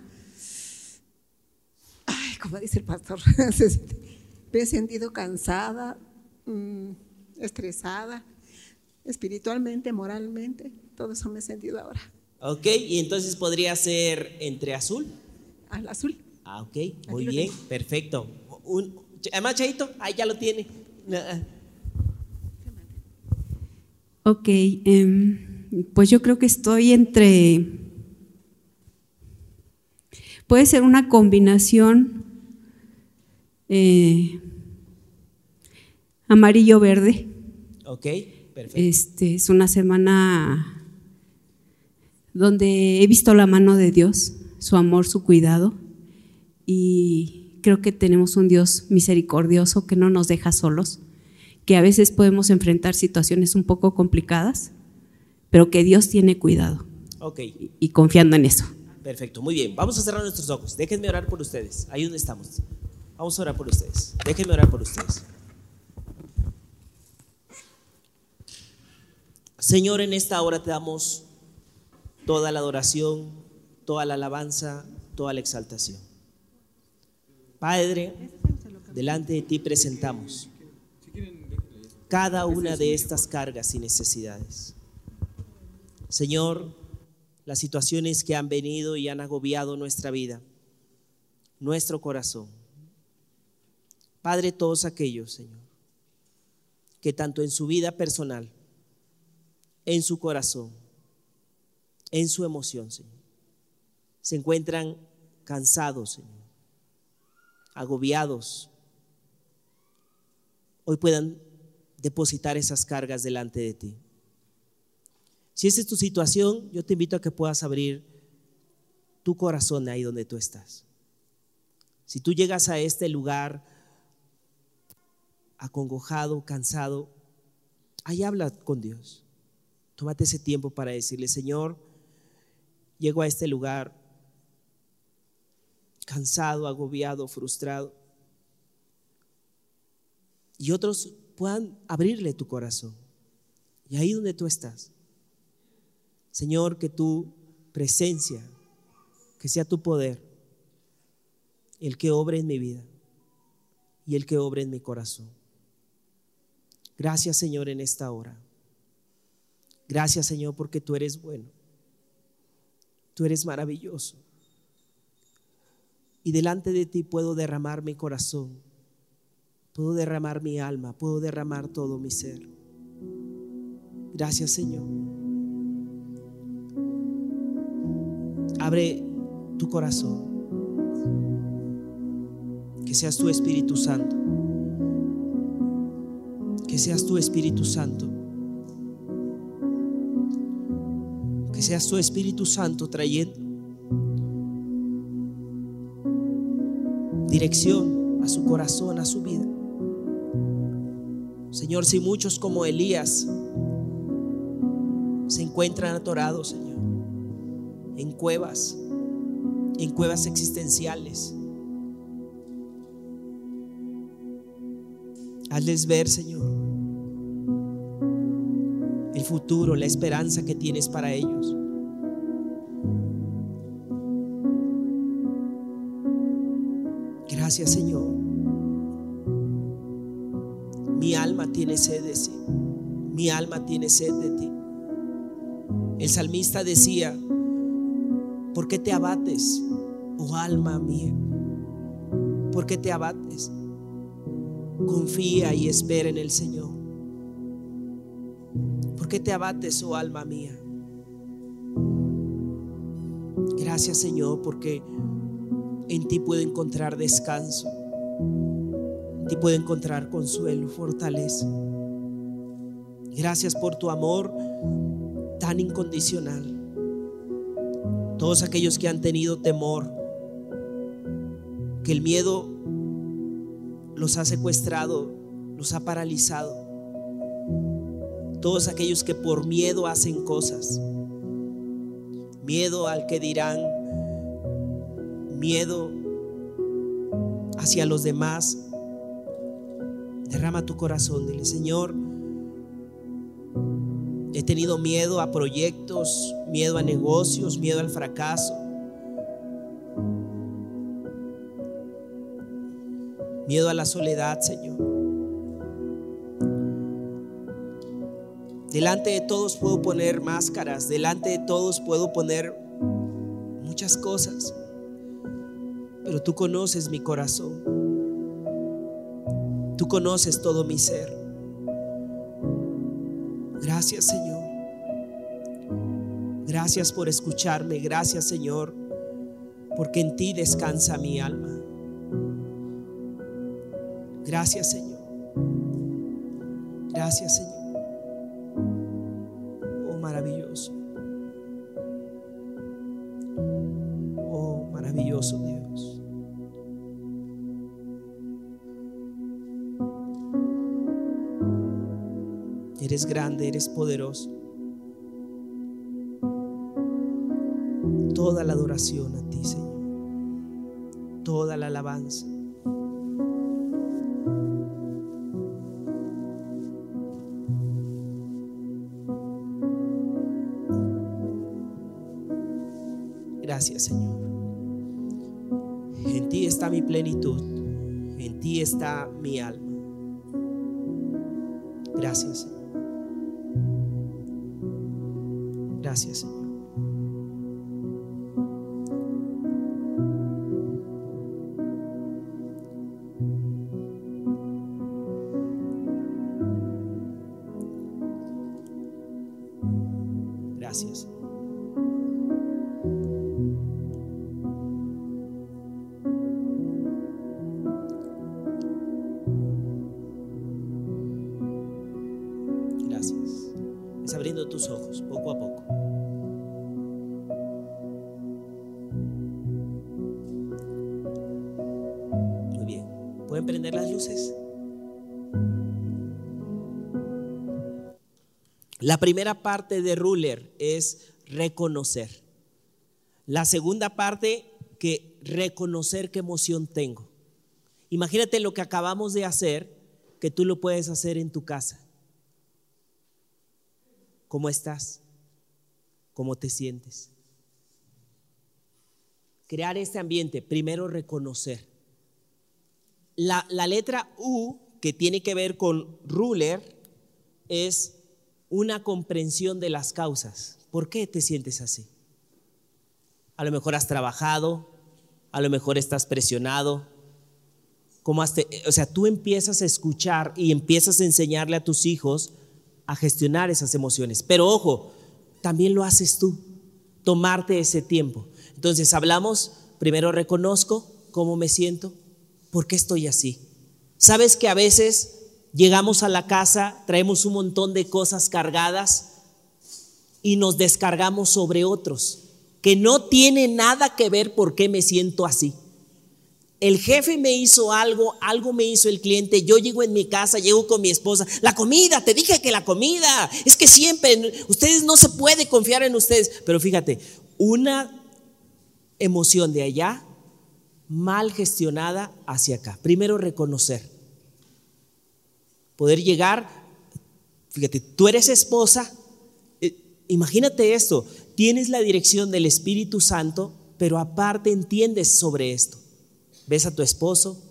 como dice el pastor, me he sentido cansada, mm, estresada, espiritualmente, moralmente, todo eso me he sentido ahora. Ok, y entonces podría ser entre azul. Al azul. Ah, ok, muy bien, perfecto. Un, además, Chaito, ahí ya lo tiene. Ok, em, pues yo creo que estoy entre... Puede ser una combinación eh, amarillo-verde. Ok, perfecto. Este, es una semana donde he visto la mano de Dios, su amor, su cuidado, y creo que tenemos un Dios misericordioso que no nos deja solos, que a veces podemos enfrentar situaciones un poco complicadas, pero que Dios tiene cuidado. Ok. Y, confiando en eso. Perfecto, muy bien. Vamos a cerrar nuestros ojos. Déjenme orar por ustedes. Ahí donde estamos. Vamos a orar por ustedes. Déjenme orar por ustedes. Señor, en esta hora te damos toda la adoración, toda la alabanza, toda la exaltación. Padre, delante de ti presentamos cada una de estas cargas y necesidades. Señor, las situaciones que han venido y han agobiado nuestra vida, nuestro corazón. Padre, todos aquellos, Señor, que tanto en su vida personal, en su corazón, en su emoción, Señor, se encuentran cansados, Señor, agobiados, hoy puedan depositar esas cargas delante de ti. Si esa es tu situación, yo te invito a que puedas abrir tu corazón ahí donde tú estás. Si tú llegas a este lugar acongojado, cansado, ahí habla con Dios. Tómate ese tiempo para decirle, Señor, llego a este lugar cansado, agobiado, frustrado. Y otros puedan abrirle tu corazón. Y ahí donde tú estás. Señor, que tu presencia, que sea tu poder, el que obre en mi vida y el que obre en mi corazón. Gracias Señor en esta hora. Gracias Señor porque tú eres bueno. Tú eres maravilloso. Y delante de ti puedo derramar mi corazón. Puedo derramar mi alma. Puedo derramar todo mi ser. Gracias Señor. Abre tu corazón. Que seas tu Espíritu Santo. Que seas tu Espíritu Santo. Que seas tu Espíritu Santo trayendo dirección a su corazón, a su vida. Señor, si muchos como Elías se encuentran atorados, Señor, en cuevas, en cuevas existenciales. Hazles ver, Señor, el futuro, la esperanza que tienes para ellos. Gracias, Señor. Mi alma tiene sed de ti. Mi alma tiene sed de ti. El salmista decía, ¿por qué te abates, oh alma mía? ¿Por qué te abates? Confía y espera en el Señor. ¿Por qué te abates, oh alma mía? Gracias Señor, porque en ti puedo encontrar descanso. En ti puedo encontrar consuelo, fortaleza. Gracias por tu amor tan incondicional. Todos aquellos que han tenido temor, que el miedo los ha secuestrado, los ha paralizado. Todos aquellos que por miedo hacen cosas. Miedo al que dirán, miedo hacia los demás. Derrama tu corazón, dile, Señor, He tenido miedo a proyectos, miedo a negocios, miedo al fracaso. Miedo a la soledad, Señor. Delante de todos puedo poner máscaras, delante de todos puedo poner muchas cosas, pero tú conoces mi corazón, tú conoces todo mi ser. Gracias Señor. Gracias por escucharme. Gracias Señor. Porque en ti descansa mi alma. Gracias Señor. Gracias Señor. Oh maravilloso. Oh maravilloso Dios. Eres grande, eres poderoso. Toda la adoración a ti, Señor. Toda la alabanza. Gracias, Señor. En ti está mi plenitud. En ti está mi alma. Gracias, Señor. Gracias. Primera parte de ruler es reconocer. La segunda parte, que reconocer qué emoción tengo. Imagínate lo que acabamos de hacer, que tú lo puedes hacer en tu casa. ¿Cómo estás? ¿Cómo te sientes? Crear este ambiente, primero reconocer. La, la letra U, que tiene que ver con ruler, es una comprensión de las causas. ¿Por qué te sientes así? A lo mejor has trabajado, a lo mejor estás presionado. ¿Cómo has o sea, tú empiezas a escuchar y empiezas a enseñarle a tus hijos a gestionar esas emociones. Pero ojo, también lo haces tú, tomarte ese tiempo. Entonces hablamos, primero reconozco cómo me siento, ¿por qué estoy así? ¿Sabes que a veces llegamos a la casa, traemos un montón de cosas cargadas y nos descargamos sobre otros, que no tiene nada que ver por qué me siento así? el jefe me hizo algo, algo me hizo el cliente, yo llego en mi casa, llego con mi esposa, la comida, te dije que la comida, es que siempre, ustedes no se puede confiar en ustedes, pero fíjate, una emoción de allá mal gestionada hacia acá. Primero reconocer, poder llegar, fíjate, tú eres esposa, eh, imagínate esto, tienes la dirección del Espíritu Santo, pero aparte entiendes sobre esto ves a tu esposo.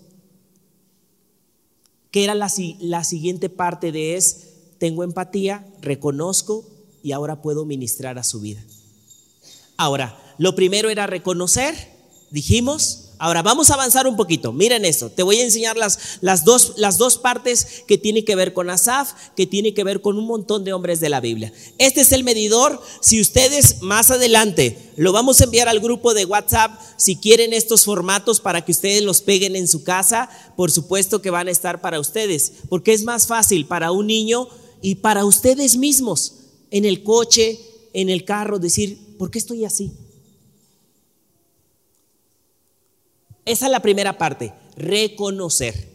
¿Qué era la, la siguiente parte de es, tengo empatía, reconozco y ahora puedo ministrar a su vida? Ahora, lo primero era reconocer, dijimos, Ahora vamos a avanzar un poquito. Miren esto. Te voy a enseñar las, las, dos, las dos partes que tienen que ver con Asaf, que tiene que ver con un montón de hombres de la Biblia. Este es el medidor. Si ustedes más adelante lo vamos a enviar al grupo de WhatsApp, si quieren estos formatos para que ustedes los peguen en su casa, por supuesto que van a estar para ustedes, porque es más fácil para un niño y para ustedes mismos en el coche, en el carro, decir, ¿por qué estoy así? Esa es la primera parte, reconocer.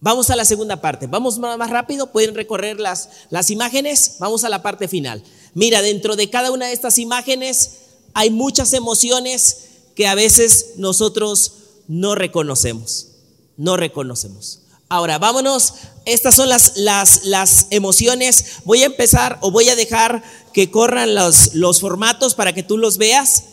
Vamos a la segunda parte. Vamos más rápido, pueden recorrer las, las imágenes. Vamos a la parte final. Mira, dentro de cada una de estas imágenes hay muchas emociones que a veces nosotros no reconocemos. No reconocemos. Ahora, vámonos. Estas son las, las, las emociones. Voy a empezar o voy a dejar que corran los, los formatos para que tú los veas.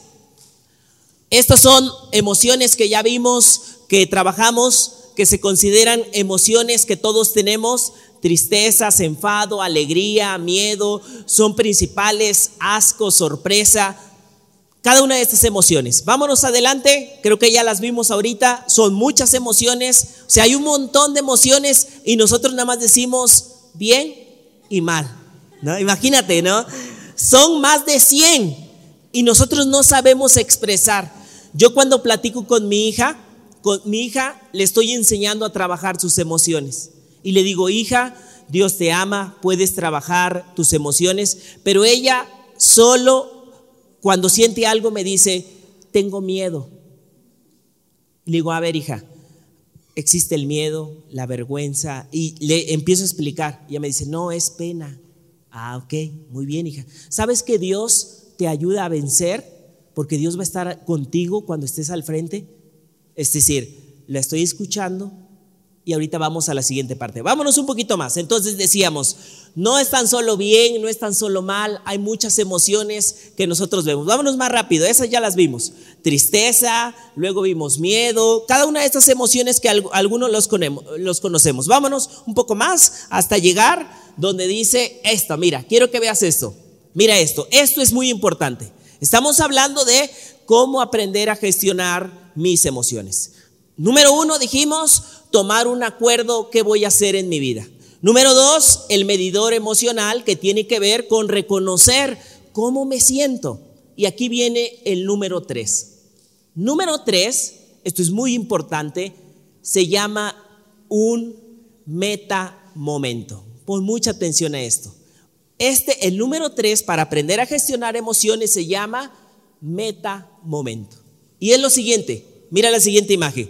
Estas son emociones que ya vimos, que trabajamos, que se consideran emociones que todos tenemos, tristezas, enfado, alegría, miedo, son principales, asco, sorpresa, cada una de estas emociones. Vámonos adelante, creo que ya las vimos ahorita, son muchas emociones, o sea, hay un montón de emociones y nosotros nada más decimos bien y mal, ¿no? Imagínate, ¿no? Son más de 100 y nosotros no sabemos expresar. Yo cuando platico con mi hija, con mi hija le estoy enseñando a trabajar sus emociones. Y le digo, hija, Dios te ama, puedes trabajar tus emociones, pero ella solo cuando siente algo me dice, tengo miedo. Le digo, a ver, hija, existe el miedo, la vergüenza, y le empiezo a explicar. Y ella me dice, no, es pena. Ah, ok, muy bien, hija. ¿Sabes que Dios te ayuda a vencer? Porque Dios va a estar contigo cuando estés al frente. Es decir, la estoy escuchando y ahorita vamos a la siguiente parte. Vámonos un poquito más. Entonces decíamos, no es tan solo bien, no es tan solo mal, hay muchas emociones que nosotros vemos. Vámonos más rápido, esas ya las vimos. Tristeza, luego vimos miedo, cada una de estas emociones que algunos los, conocemos. Vámonos un poco más hasta llegar donde dice esto, mira, quiero que veas esto. Mira esto, esto es muy importante. Estamos hablando de cómo aprender a gestionar mis emociones. Número uno, dijimos, tomar un acuerdo que voy a hacer en mi vida. Número dos, el medidor emocional que tiene que ver con reconocer cómo me siento. Y aquí viene el número tres. Número tres, esto es muy importante, se llama un meta momento. Pon mucha atención a esto. Este, el número tres, para aprender a gestionar emociones, se llama meta momento. Y es lo siguiente, mira la siguiente imagen.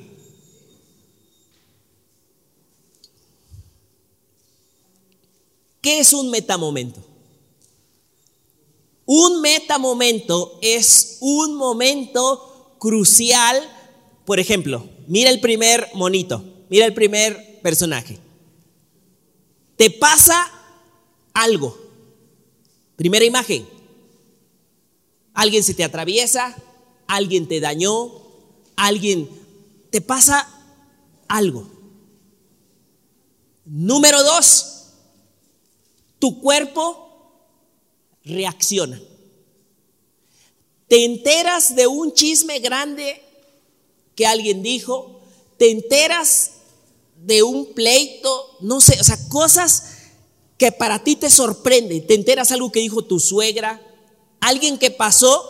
¿Qué es un metamomento? Un metamomento es un momento crucial. Por ejemplo, mira el primer monito, mira el primer personaje. Te pasa algo. Primera imagen. Alguien se te atraviesa, alguien te dañó, alguien te pasa algo. Número dos, tu cuerpo reacciona. Te enteras de un chisme grande que alguien dijo, te enteras de un pleito, no sé, o sea, cosas que para ti te sorprende, te enteras algo que dijo tu suegra, alguien que pasó,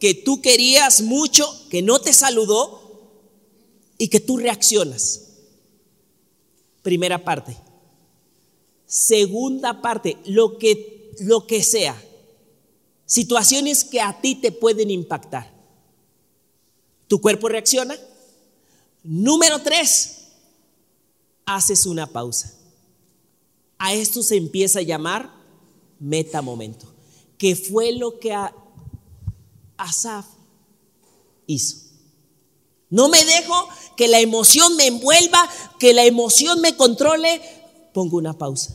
que tú querías mucho, que no te saludó, y que tú reaccionas. Primera parte. Segunda parte, lo que, lo que sea. Situaciones que a ti te pueden impactar. ¿Tu cuerpo reacciona? Número tres, haces una pausa. A esto se empieza a llamar metamomento, que fue lo que Asaf hizo. No me dejo que la emoción me envuelva, que la emoción me controle. Pongo una pausa.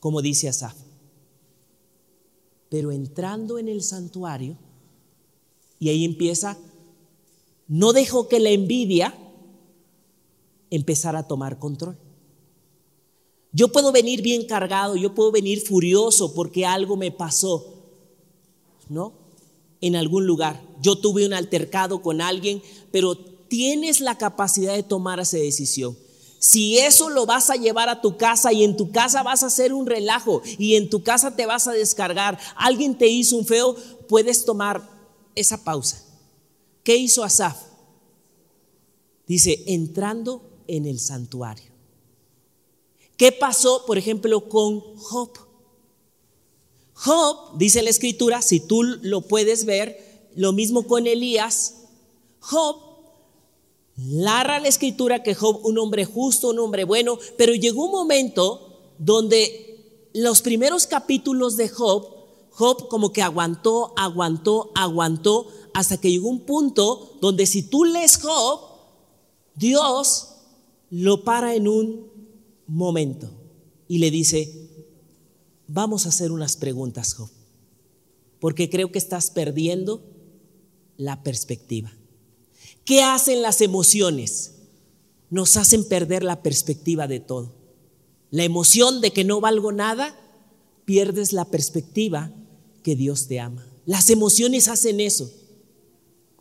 Como dice Asaf. Pero entrando en el santuario, y ahí empieza, no dejo que la envidia empezara a tomar control. Yo puedo venir bien cargado, yo puedo venir furioso porque algo me pasó, ¿no? En algún lugar. Yo tuve un altercado con alguien, pero tienes la capacidad de tomar esa decisión. Si eso lo vas a llevar a tu casa y en tu casa vas a hacer un relajo y en tu casa te vas a descargar, alguien te hizo un feo, puedes tomar esa pausa. ¿Qué hizo Asaf? Dice, entrando en el santuario. ¿Qué pasó, por ejemplo, con Job? Job, dice la escritura, si tú lo puedes ver, lo mismo con Elías, Job narra la escritura que Job, un hombre justo, un hombre bueno, pero llegó un momento donde los primeros capítulos de Job, Job como que aguantó, aguantó, aguantó, hasta que llegó un punto donde si tú lees Job, Dios lo para en un momento y le dice, vamos a hacer unas preguntas, Job, porque creo que estás perdiendo la perspectiva. ¿Qué hacen las emociones? Nos hacen perder la perspectiva de todo. La emoción de que no valgo nada, pierdes la perspectiva que Dios te ama. Las emociones hacen eso.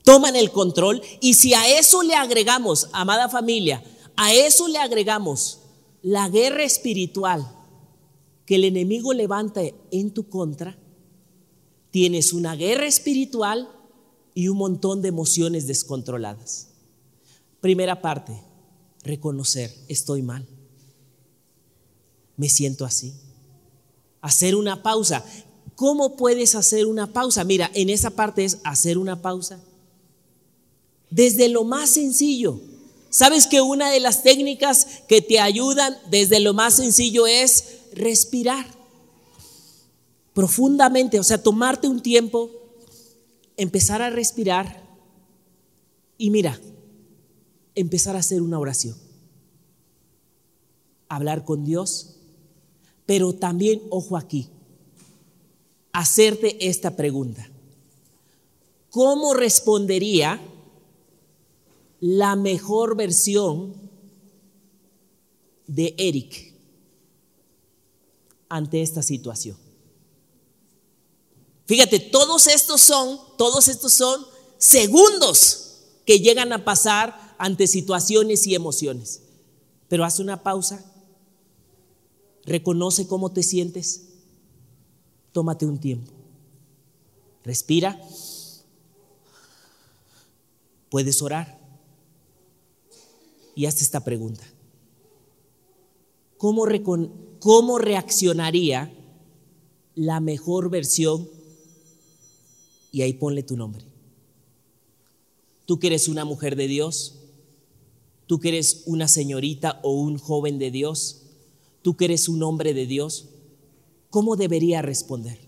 Toman el control y si a eso le agregamos, amada familia, a eso le agregamos la guerra espiritual que el enemigo levanta en tu contra, tienes una guerra espiritual y un montón de emociones descontroladas. Primera parte, reconocer, estoy mal. Me siento así. Hacer una pausa. ¿Cómo puedes hacer una pausa? Mira, en esa parte es hacer una pausa. Desde lo más sencillo. ¿Sabes que una de las técnicas que te ayudan desde lo más sencillo es respirar profundamente? O sea, tomarte un tiempo, empezar a respirar y mira, empezar a hacer una oración. Hablar con Dios, pero también, ojo aquí, hacerte esta pregunta. ¿Cómo respondería? La mejor versión de Eric ante esta situación. Fíjate, todos estos son, todos estos son segundos que llegan a pasar ante situaciones y emociones. Pero haz una pausa, reconoce cómo te sientes, tómate un tiempo, respira, puedes orar y hazte esta pregunta. ¿Cómo, ¿Cómo reaccionaría la mejor versión? Y ahí ponle tu nombre. Tú que eres una mujer de Dios, tú que eres una señorita o un joven de Dios, tú que eres un hombre de Dios, ¿cómo debería responder?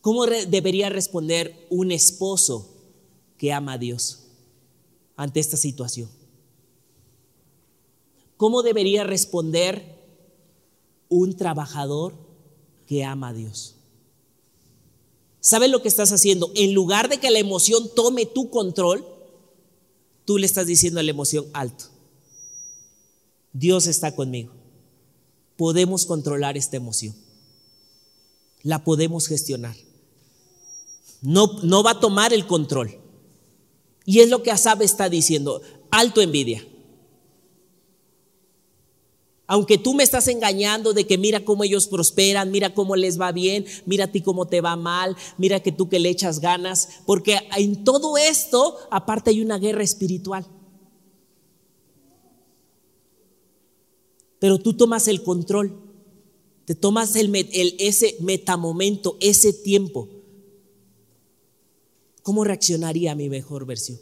¿Cómo debería responder un esposo que ama a Dios? Ante esta situación? ¿Cómo debería responder un trabajador que ama a Dios? ¿Sabes lo que estás haciendo? En lugar de que la emoción tome tu control, tú le estás diciendo a la emoción alto. Dios está conmigo. Podemos controlar esta emoción. La podemos gestionar. No, no va a tomar el control. Y es lo que Asab está diciendo, alto envidia. Aunque tú me estás engañando de que mira cómo ellos prosperan, mira cómo les va bien, mira a ti cómo te va mal, mira que tú que le echas ganas, porque en todo esto aparte hay una guerra espiritual. Pero tú tomas el control, te tomas el, ese metamomento, ese tiempo. ¿Cómo reaccionaría mi mejor versión?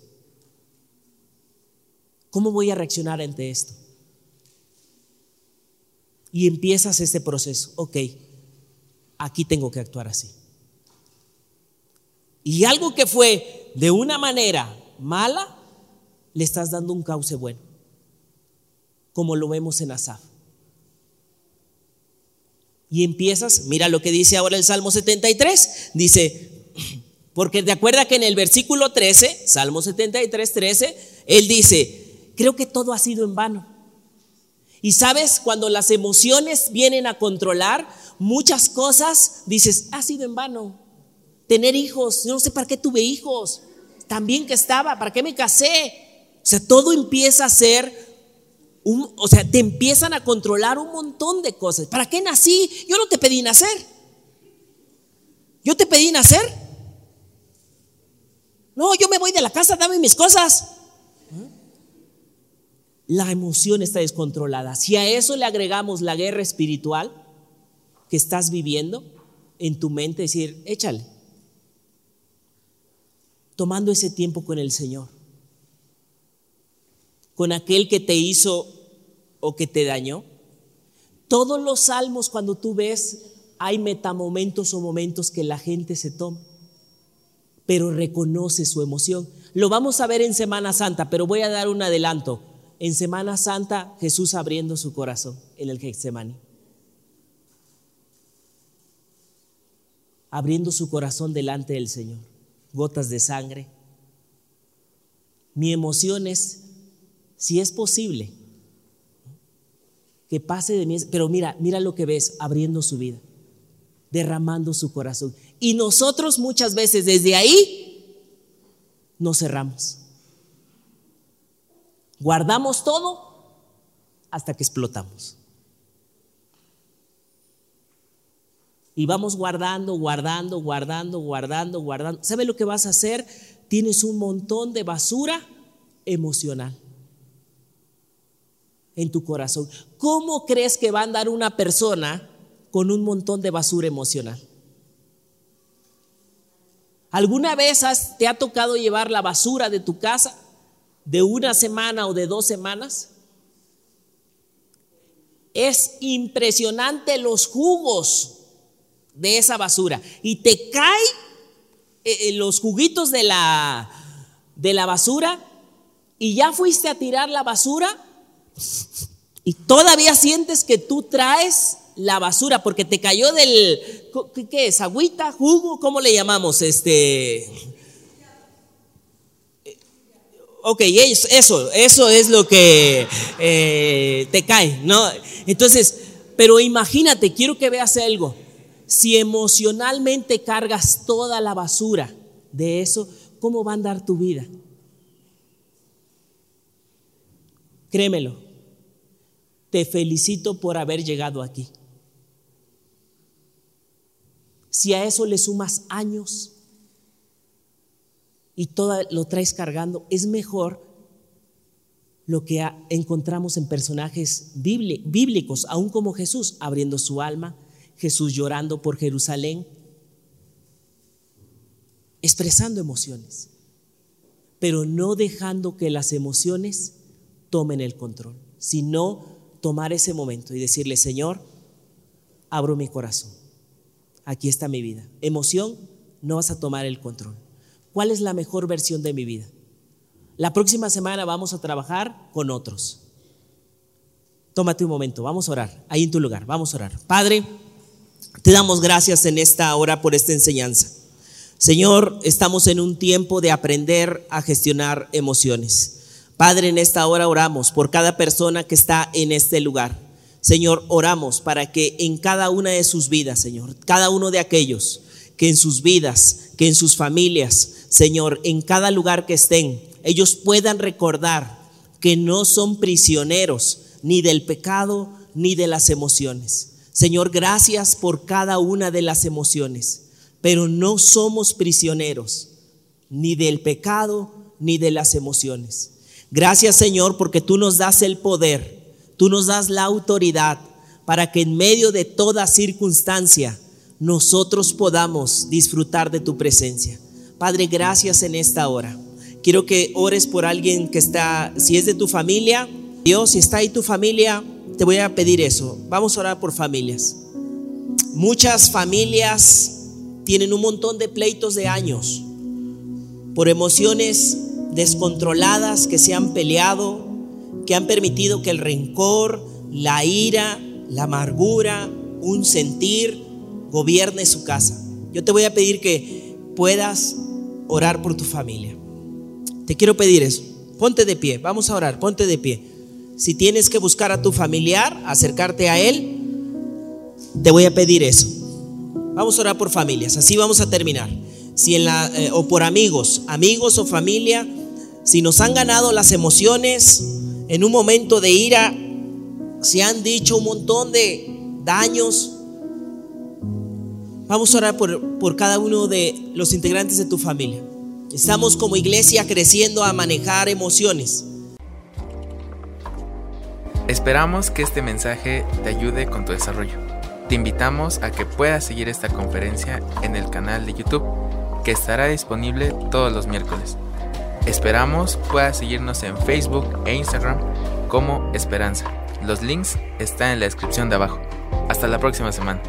¿Cómo voy a reaccionar ante esto? Y empiezas este proceso. Ok, aquí tengo que actuar así. Y algo que fue de una manera mala, le estás dando un cauce bueno, como lo vemos en Asaf. Y empiezas, mira lo que dice ahora el Salmo 73, dice, porque te acuerdas que en el versículo 13, Salmo 73, 13, él dice, creo que todo ha sido en vano. Y sabes, cuando las emociones vienen a controlar muchas cosas, dices, ha sido en vano. Tener hijos, no sé para qué tuve hijos, también que estaba, para qué me casé. O sea, todo empieza a ser, o sea, te empiezan a controlar un montón de cosas. ¿Para qué nací? Yo no te pedí nacer. Yo te pedí nacer. No, yo me voy de la casa, dame mis cosas la emoción está descontrolada. Si a eso le agregamos la guerra espiritual que estás viviendo en tu mente, decir, échale, tomando ese tiempo con el Señor, con aquel que te hizo o que te dañó. Todos los salmos cuando tú ves, hay metamomentos o momentos que la gente se toma, pero reconoce su emoción. Lo vamos a ver en Semana Santa, pero voy a dar un adelanto en Semana Santa Jesús abriendo su corazón en el Getsemaní. Abriendo su corazón delante del Señor. Gotas de sangre. Mi emoción es, si es posible, que pase de mí. Pero mira, mira lo que ves, abriendo su vida, derramando su corazón. Y nosotros muchas veces desde ahí nos cerramos. Guardamos todo hasta que explotamos. Y vamos guardando, guardando, guardando, guardando, guardando. ¿Sabe lo que vas a hacer? Tienes un montón de basura emocional en tu corazón. ¿Cómo crees que va a andar una persona con un montón de basura emocional? ¿Alguna vez te ha tocado llevar la basura de tu casa? de una semana o de dos semanas. Es impresionante los jugos de esa basura. Y te cae eh, eh, los juguitos de la, de la basura y ya fuiste a tirar la basura y todavía sientes que tú traes la basura porque te cayó del, ¿qué, es? ¿Agüita? ¿Jugo? ¿Cómo le llamamos? Este, ok, eso, eso es lo que eh, te cae, ¿no? Entonces, pero imagínate, quiero que veas algo. Si emocionalmente cargas toda la basura de eso, ¿cómo va a andar tu vida? Créemelo, te felicito por haber llegado aquí. Si a eso le sumas años, y todo lo traes cargando, es mejor lo que encontramos en personajes bíblicos, aún como Jesús, abriendo su alma, Jesús llorando por Jerusalén, expresando emociones, pero no dejando que las emociones tomen el control, sino tomar ese momento y decirle, Señor, abro mi corazón, aquí está mi vida. Emoción, no vas a tomar el control. ¿Cuál es la mejor versión de mi vida? La próxima semana vamos a trabajar con otros. Tómate un momento, vamos a orar, ahí en tu lugar, vamos a orar. Padre, te damos gracias en esta hora por esta enseñanza. Señor, estamos en un tiempo de aprender a gestionar emociones. Padre, en esta hora oramos por cada persona que está en este lugar. Señor, oramos para que en cada una de sus vidas, Señor, cada uno de aquellos que en sus vidas, que en sus familias, Señor, en cada lugar que estén, ellos puedan recordar que no son prisioneros ni del pecado ni de las emociones. Señor, gracias por cada una de las emociones, pero no somos prisioneros ni del pecado ni de las emociones. Gracias Señor porque tú nos das el poder, tú nos das la autoridad para que en medio de toda circunstancia nosotros podamos disfrutar de tu presencia. Padre, gracias en esta hora. Quiero que ores por alguien que está, si es de tu familia, Dios, si está ahí tu familia, te voy a pedir eso. Vamos a orar por familias. Muchas familias tienen un montón de pleitos de años por emociones descontroladas que se han peleado, que han permitido que el rencor, la ira, la amargura, un sentir gobierne su casa. Yo te voy a pedir que puedas orar por tu familia. Te quiero pedir eso. Ponte de pie, vamos a orar, ponte de pie. Si tienes que buscar a tu familiar, acercarte a él, te voy a pedir eso. Vamos a orar por familias, así vamos a terminar. Si en la, eh, o por amigos, amigos o familia, si nos han ganado las emociones en un momento de ira, se han dicho un montón de daños. Vamos a orar por, por cada uno de los integrantes de tu familia. Estamos como iglesia creciendo a manejar emociones. Esperamos que este mensaje te ayude con tu desarrollo. Te invitamos a que puedas seguir esta conferencia en el canal de YouTube, que estará disponible todos los miércoles. Esperamos puedas seguirnos en Facebook e Instagram como Esperanza. Los links están en la descripción de abajo. Hasta la próxima semana.